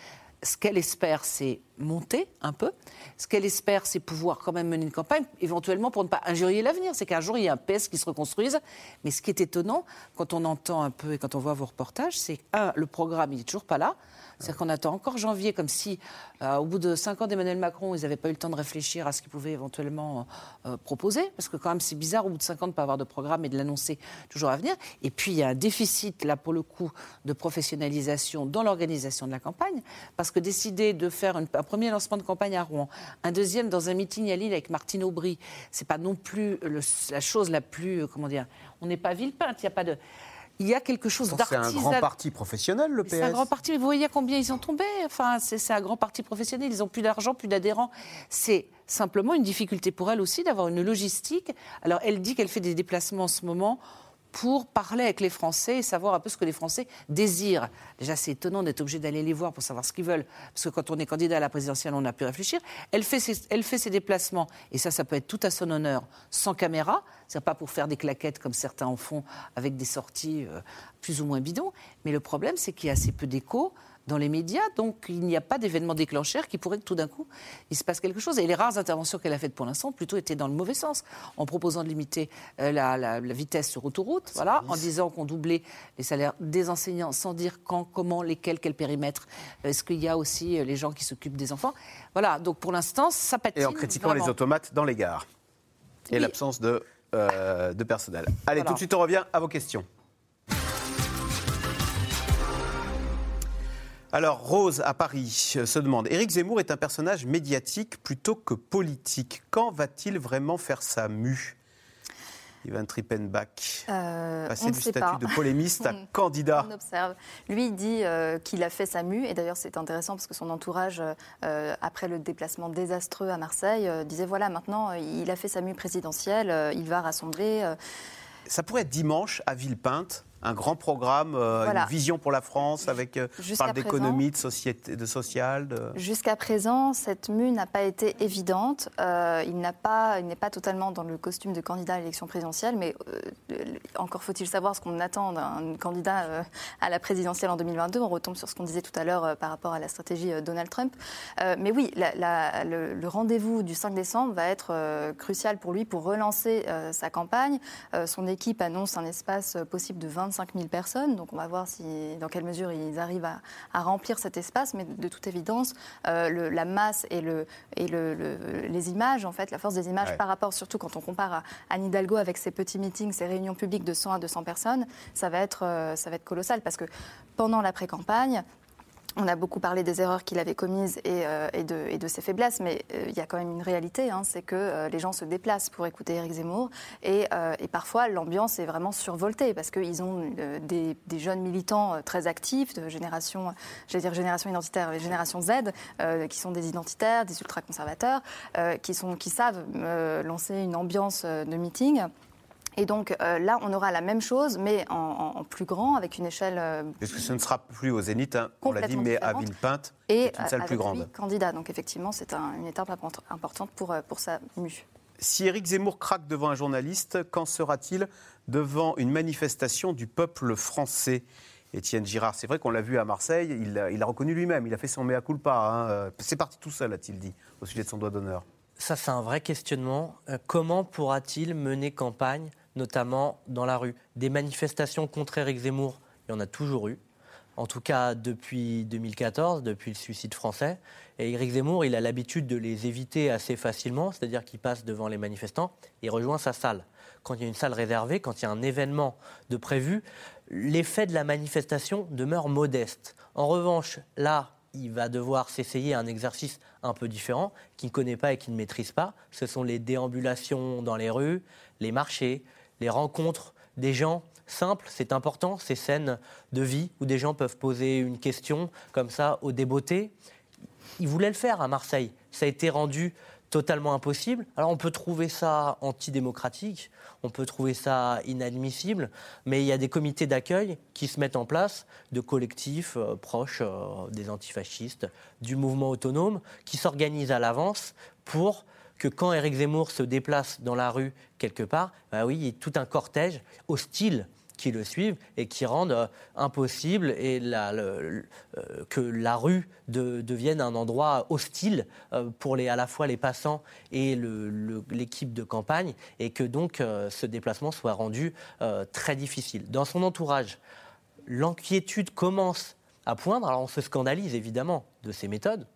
Ce qu'elle espère, c'est monter un peu. Ce qu'elle espère, c'est pouvoir quand même mener une campagne, éventuellement pour ne pas injurier l'avenir. C'est qu'un jour, il y a un PS qui se reconstruise. Mais ce qui est étonnant, quand on entend un peu et quand on voit vos reportages, c'est un, le programme, il n'est toujours pas là. C'est-à-dire qu'on attend encore janvier, comme si, euh, au bout de cinq ans d'Emmanuel Macron, ils n'avaient pas eu le temps de réfléchir à ce qu'ils pouvaient éventuellement euh, proposer. Parce que, quand même, c'est bizarre, au bout de cinq ans, de ne pas avoir de programme et de l'annoncer toujours à venir. Et puis, il y a un déficit, là, pour le coup, de professionnalisation dans l'organisation de la campagne. Parce que décider de faire un premier lancement de campagne à Rouen, un deuxième dans un meeting à Lille avec Martine Aubry, c'est pas non plus la chose la plus. Euh, comment dire On n'est pas villepinte, il n'y a pas de il y a quelque chose d'artisanal. C'est un grand parti professionnel, le PS. C'est un grand parti. Vous voyez combien ils ont tombé Enfin, c'est un grand parti professionnel. Ils n'ont plus d'argent, plus d'adhérents. C'est simplement une difficulté pour elle aussi d'avoir une logistique. Alors, elle dit qu'elle fait des déplacements en ce moment pour parler avec les Français et savoir un peu ce que les Français désirent. Déjà, c'est étonnant d'être obligé d'aller les voir pour savoir ce qu'ils veulent, parce que quand on est candidat à la présidentielle, on a pu réfléchir. Elle fait ses, déplacements, et ça, ça peut être tout à son honneur, sans caméra. C'est pas pour faire des claquettes comme certains en font avec des sorties euh, plus ou moins bidons. Mais le problème, c'est qu'il y a assez peu d'écho dans les médias, donc il n'y a pas d'événement déclencheur qui pourrait que tout d'un coup il se passe quelque chose. Et les rares interventions qu'elle a faites pour l'instant plutôt étaient dans le mauvais sens, en proposant de limiter euh, la, vitesse sur autoroute, voilà, en disant qu'on doublait les salaires des enseignants sans dire quand, comment, lesquels, quel périmètre. Est-ce qu'il y a aussi euh, les gens qui s'occupent des enfants? Voilà, donc pour l'instant, ça patine. Et en critiquant les automates dans les gares. Et l'absence de, euh, de personnel. Allez, tout de suite, on revient à vos questions. Alors, Rose, à Paris, se demande Éric Zemmour est un personnage médiatique plutôt que politique. Quand va-t-il vraiment faire sa mue? Ivan Trippenbach, euh, passer du statut de polémiste à candidat. On observe. Lui dit euh, qu'il a fait sa mue, et d'ailleurs c'est intéressant parce que son entourage, euh, après le déplacement désastreux à Marseille, disait voilà, maintenant il a fait sa mue présidentielle, il va rassembler. Ça pourrait être dimanche à Villepinte un grand programme, euh, une vision pour la France avec euh, parle d'économie, de société, de social. Jusqu'à présent, cette mue n'a pas été évidente. Euh, il n'a pas, il n'est pas totalement dans le costume de candidat à l'élection présidentielle, mais encore faut-il savoir ce qu'on attend d'un candidat à la présidentielle en 2022. On retombe sur ce qu'on disait tout à l'heure par rapport à la stratégie Donald Trump. mais oui, le, le rendez-vous du 5 décembre va être crucial pour lui pour relancer sa campagne. son équipe annonce un espace possible de 25 5 000 personnes. Donc on va voir si, dans quelle mesure ils arrivent à, remplir cet espace. Mais de toute évidence, euh, la masse et, le, et le, les images, en fait, la force des images par rapport, surtout quand on compare à Anne Hidalgo avec ses petits meetings, ses réunions publiques de 100 à 200 personnes, ça va être, euh, ça va être colossal. Parce que pendant la pré-campagne, on a beaucoup parlé des erreurs qu'il avait commises et, euh, de, ses faiblesses, mais euh, il y a quand même une réalité, hein, c'est que euh, les gens se déplacent pour écouter Éric Zemmour et, parfois l'ambiance est vraiment survoltée parce qu'ils ont des, jeunes militants très actifs de génération, j'allais dire génération identitaire, génération Z, qui sont des identitaires, des ultra-conservateurs, qui, qui savent lancer une ambiance de meeting. Et donc euh, là, on aura la même chose, mais en, plus grand, avec une échelle. Euh, Parce que ce ne sera plus au Zénith, hein, on l'a dit, mais à Villepinte, et une salle plus grande. candidat. Donc effectivement, c'est une étape importante pour, euh, pour sa mue. Si Éric Zemmour craque devant un journaliste, quand sera-t-il devant une manifestation du peuple français? Étienne Girard, c'est vrai qu'on l'a vu à Marseille, il a, reconnu lui-même, il a fait son mea culpa. Hein. C'est parti tout seul, a-t-il dit, au sujet de son doigt d'honneur. Ça, c'est un vrai questionnement. comment pourra-t-il mener campagne notamment dans la rue. Des manifestations contre Éric Zemmour, il y en a toujours eu. en tout cas depuis 2014, depuis le suicide français. Et Éric Zemmour, il a l'habitude de les éviter assez facilement, c'est-à-dire qu'il passe devant les manifestants et rejoint sa salle. Quand il y a une salle réservée, quand il y a un événement de prévu, l'effet de la manifestation demeure modeste. En revanche, là, il va devoir s'essayer un exercice un peu différent, qu'il ne connaît pas et qu'il ne maîtrise pas. Ce sont les déambulations dans les rues, les marchés, les rencontres des gens simples. C'est important, ces scènes de vie où des gens peuvent poser une question comme ça au débeauté. Il voulait le faire à Marseille. Ça a été rendu totalement impossible. Alors on peut trouver ça antidémocratique, on peut trouver ça inadmissible, mais il y a des comités d'accueil qui se mettent en place, de collectifs euh, proches euh, des antifascistes, du mouvement autonome, qui s'organisent à l'avance pour que quand Éric Zemmour se déplace dans la rue quelque part, bah oui, il y a tout un cortège hostile qui le suivent et qui rendent euh, impossible et euh, que la rue devienne un endroit hostile euh, pour les, à la fois les passants et l'équipe de campagne et que donc ce déplacement soit rendu très difficile. Dans son entourage, l'inquiétude commence à poindre. Alors on se scandalise évidemment de ces méthodes.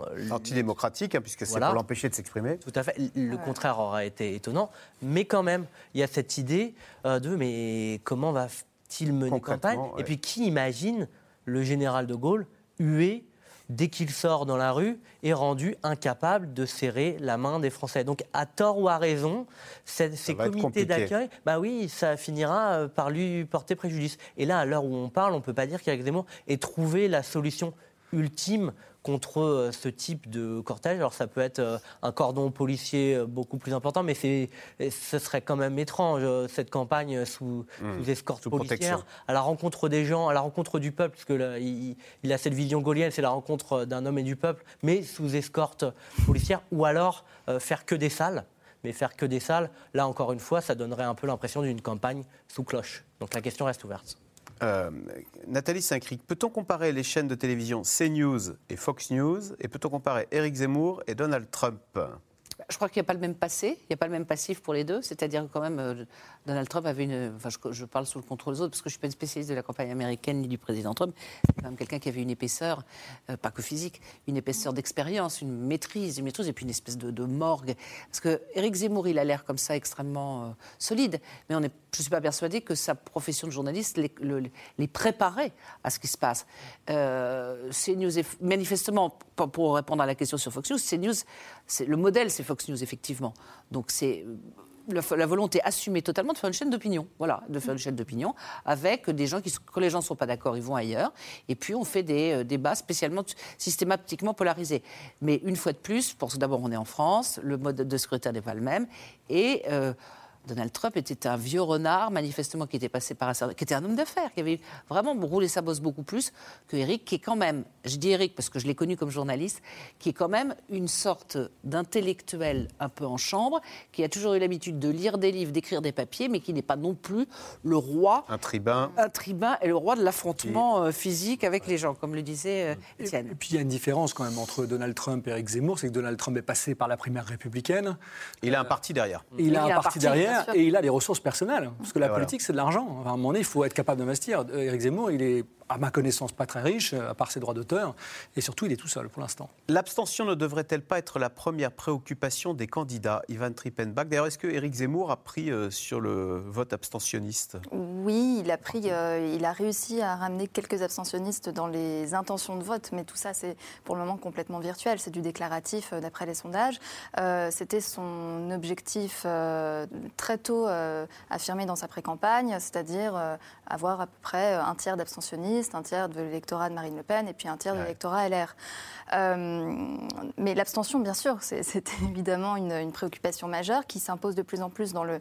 Euh, Antidémocratique, hein, puisque c'est pour l'empêcher de s'exprimer. Tout à fait. Le contraire aurait été étonnant. Mais quand même, il y a cette idée euh, de mais comment va-t-il mener campagne? Et puis qui imagine le général de Gaulle hué dès qu'il sort dans la rue et rendu incapable de serrer la main des Français? Donc, à tort ou à raison, ces, comités d'accueil, bah oui, ça finira euh, par lui porter préjudice. Et là, à l'heure où on parle, on ne peut pas dire qu'Éric Zemmour ait trouvé la solution ultime contre euh, ce type de cortège. Alors ça peut être euh, un cordon policier euh, beaucoup plus important, mais ce serait quand même étrange, cette campagne sous, mmh. escorte policière, à la rencontre des gens, à la rencontre du peuple, parce que il, a cette vision gaulienne, c'est la rencontre d'un homme et du peuple, mais sous escorte policière, ou alors faire que des salles. Mais faire que des salles, là encore une fois, ça donnerait un peu l'impression d'une campagne sous cloche. Donc la question reste ouverte. Euh, Nathalie Saint-Cric, peut-on comparer les chaînes de télévision CNews et Fox News Et peut-on comparer Éric Zemmour et Donald Trump? Je crois qu'il n'y a pas le même passé, il n'y a pas le même passif pour les deux. C'est-à-dire que quand même, euh, Donald Trump avait une. Enfin, je, parle sous le contrôle des autres parce que je ne suis pas une spécialiste de la campagne américaine ni du président Trump. C'est quand même quelqu'un qui avait une épaisseur, euh, pas que physique, une épaisseur d'expérience, une maîtrise, une maîtrise et puis une espèce de, morgue. Parce que Éric Zemmour, il a l'air comme ça extrêmement euh, solide, mais je ne suis pas persuadée que sa profession de journaliste les, les préparait à ce qui se passe. C'est news est manifestement, pour répondre à la question sur Fox News, CNews, le modèle, c'est Fox News, effectivement. Donc c'est euh, la, volonté assumée totalement de faire une chaîne d'opinion. Voilà, de faire une chaîne d'opinion avec des gens qui, quand les gens ne sont pas d'accord, ils vont ailleurs. Et puis on fait des euh, débats spécialement, systématiquement polarisés. Mais une fois de plus, d'abord on est en France, le mode de scrutin n'est pas le même. Et. Euh, Donald Trump était un vieux renard, manifestement, qui était passé par un qui était un homme d'affaires, qui avait vraiment roulé sa bosse beaucoup plus que Eric, qui est quand même, je dis Eric parce que je l'ai connu comme journaliste, qui est quand même une sorte d'intellectuel un peu en chambre, qui a toujours eu l'habitude de lire des livres, d'écrire des papiers, mais qui n'est pas non plus le roi. Un tribun. Un tribun et le roi de l'affrontement euh, physique avec les gens, comme le disait euh, Étienne. Et, puis il y a une différence quand même entre Donald Trump et Eric Zemmour, c'est que Donald Trump est passé par la primaire républicaine. Il a un parti derrière. Il, a un, parti derrière et il a des ressources personnelles. Parce que la politique, c'est de l'argent. à un moment donné, il faut être capable d'investir. Éric Zemmour, il est à ma connaissance, pas très riche, à part ses droits d'auteur. Et surtout, il est tout seul pour l'instant. L'abstention ne devrait-elle pas être la première préoccupation des candidats, Ivan Trippenbach? D'ailleurs, est-ce que Éric Zemmour a pris euh, sur le vote abstentionniste? Oui, il a, pris, euh, il a réussi à ramener quelques abstentionnistes dans les intentions de vote, mais tout ça, c'est pour le moment complètement virtuel. C'est du déclaratif euh, d'après les sondages. C'était son objectif très tôt affirmé dans sa pré-campagne, c'est-à-dire avoir à peu près un tiers d'abstentionnistes un tiers de l'électorat de Marine Le Pen et puis un tiers de l'électorat LR. Euh, mais l'abstention, bien sûr, c'est évidemment une, préoccupation majeure qui s'impose de plus en plus dans le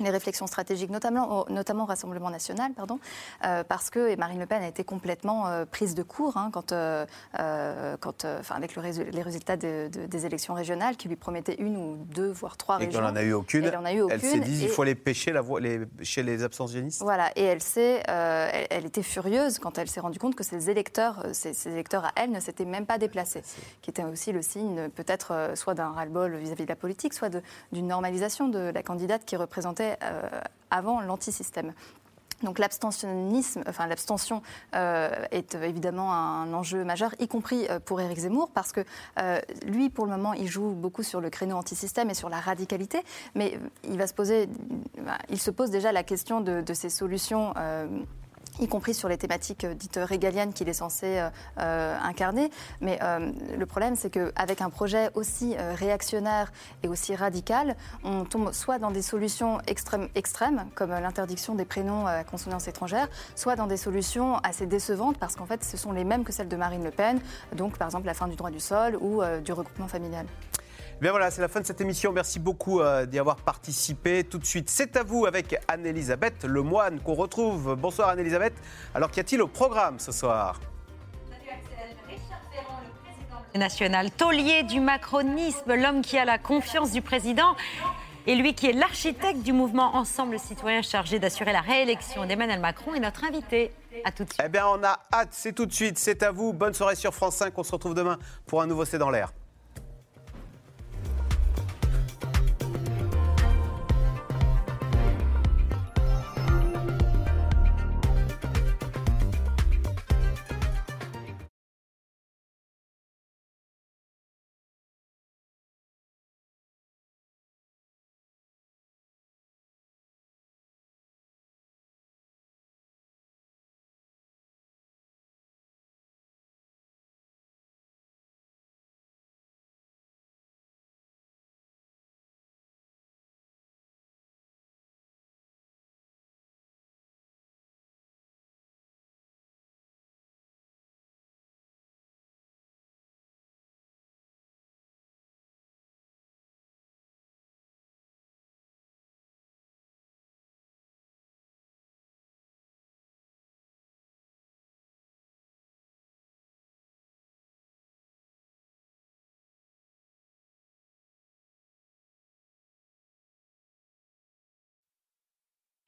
les réflexions stratégiques, notamment au, notamment Rassemblement national, pardon, euh, parce que Marine Le Pen a été complètement euh, prise de court hein, quand, euh, quand, avec le les résultats des élections régionales qui lui promettaient une ou deux, voire trois et régions. Et qu'elle n'en a eu aucune. Elle, s'est dit il faut les pêcher la voie, les, chez les abstentionnistes. Voilà, et elle, s'est, elle, était furieuse quand elle s'est rendue compte que ses électeurs, ses, électeurs à elle ne s'étaient même pas déplacés, qui était aussi le signe peut-être soit d'un ras-le-bol vis-à-vis de la politique, soit d'une normalisation de la candidate qui représentait euh, avant l'antisystème. Donc l'abstentionnisme, enfin l'abstention euh, est évidemment un enjeu majeur, y compris euh, pour Éric Zemmour, parce que euh, lui, pour le moment, il joue beaucoup sur le créneau anti-système et sur la radicalité, mais il va se poser, il se pose déjà la question de, de solutions y compris sur les thématiques euh, dites régaliennes qu'il est censé euh, euh, incarner. Mais le problème, c'est qu'avec un projet aussi réactionnaire et aussi radical, on tombe soit dans des solutions extrêmes, extrêmes comme l'interdiction des prénoms à consonance étrangère, soit dans des solutions assez décevantes, parce qu'en fait, ce sont les mêmes que celles de Marine Le Pen, donc par exemple la fin du droit du sol ou du regroupement familial. Bien voilà, c'est la fin de cette émission. Merci beaucoup euh, d'y avoir participé. Tout de suite, c'est à vous avec Anne-Elisabeth Lemoine qu'on retrouve. Bonsoir Anne-Elisabeth. Alors qu'y a-t-il au programme ce soir? National, taulier du macronisme, l'homme qui a la confiance du président et lui qui est l'architecte du mouvement Ensemble citoyen chargé d'assurer la réélection d'Emmanuel Macron est notre invité. À tout de suite. Eh bien, on a hâte, c'est tout de suite, c'est à vous. Bonne soirée sur France 5. On se retrouve demain pour un nouveau C'est dans l'air.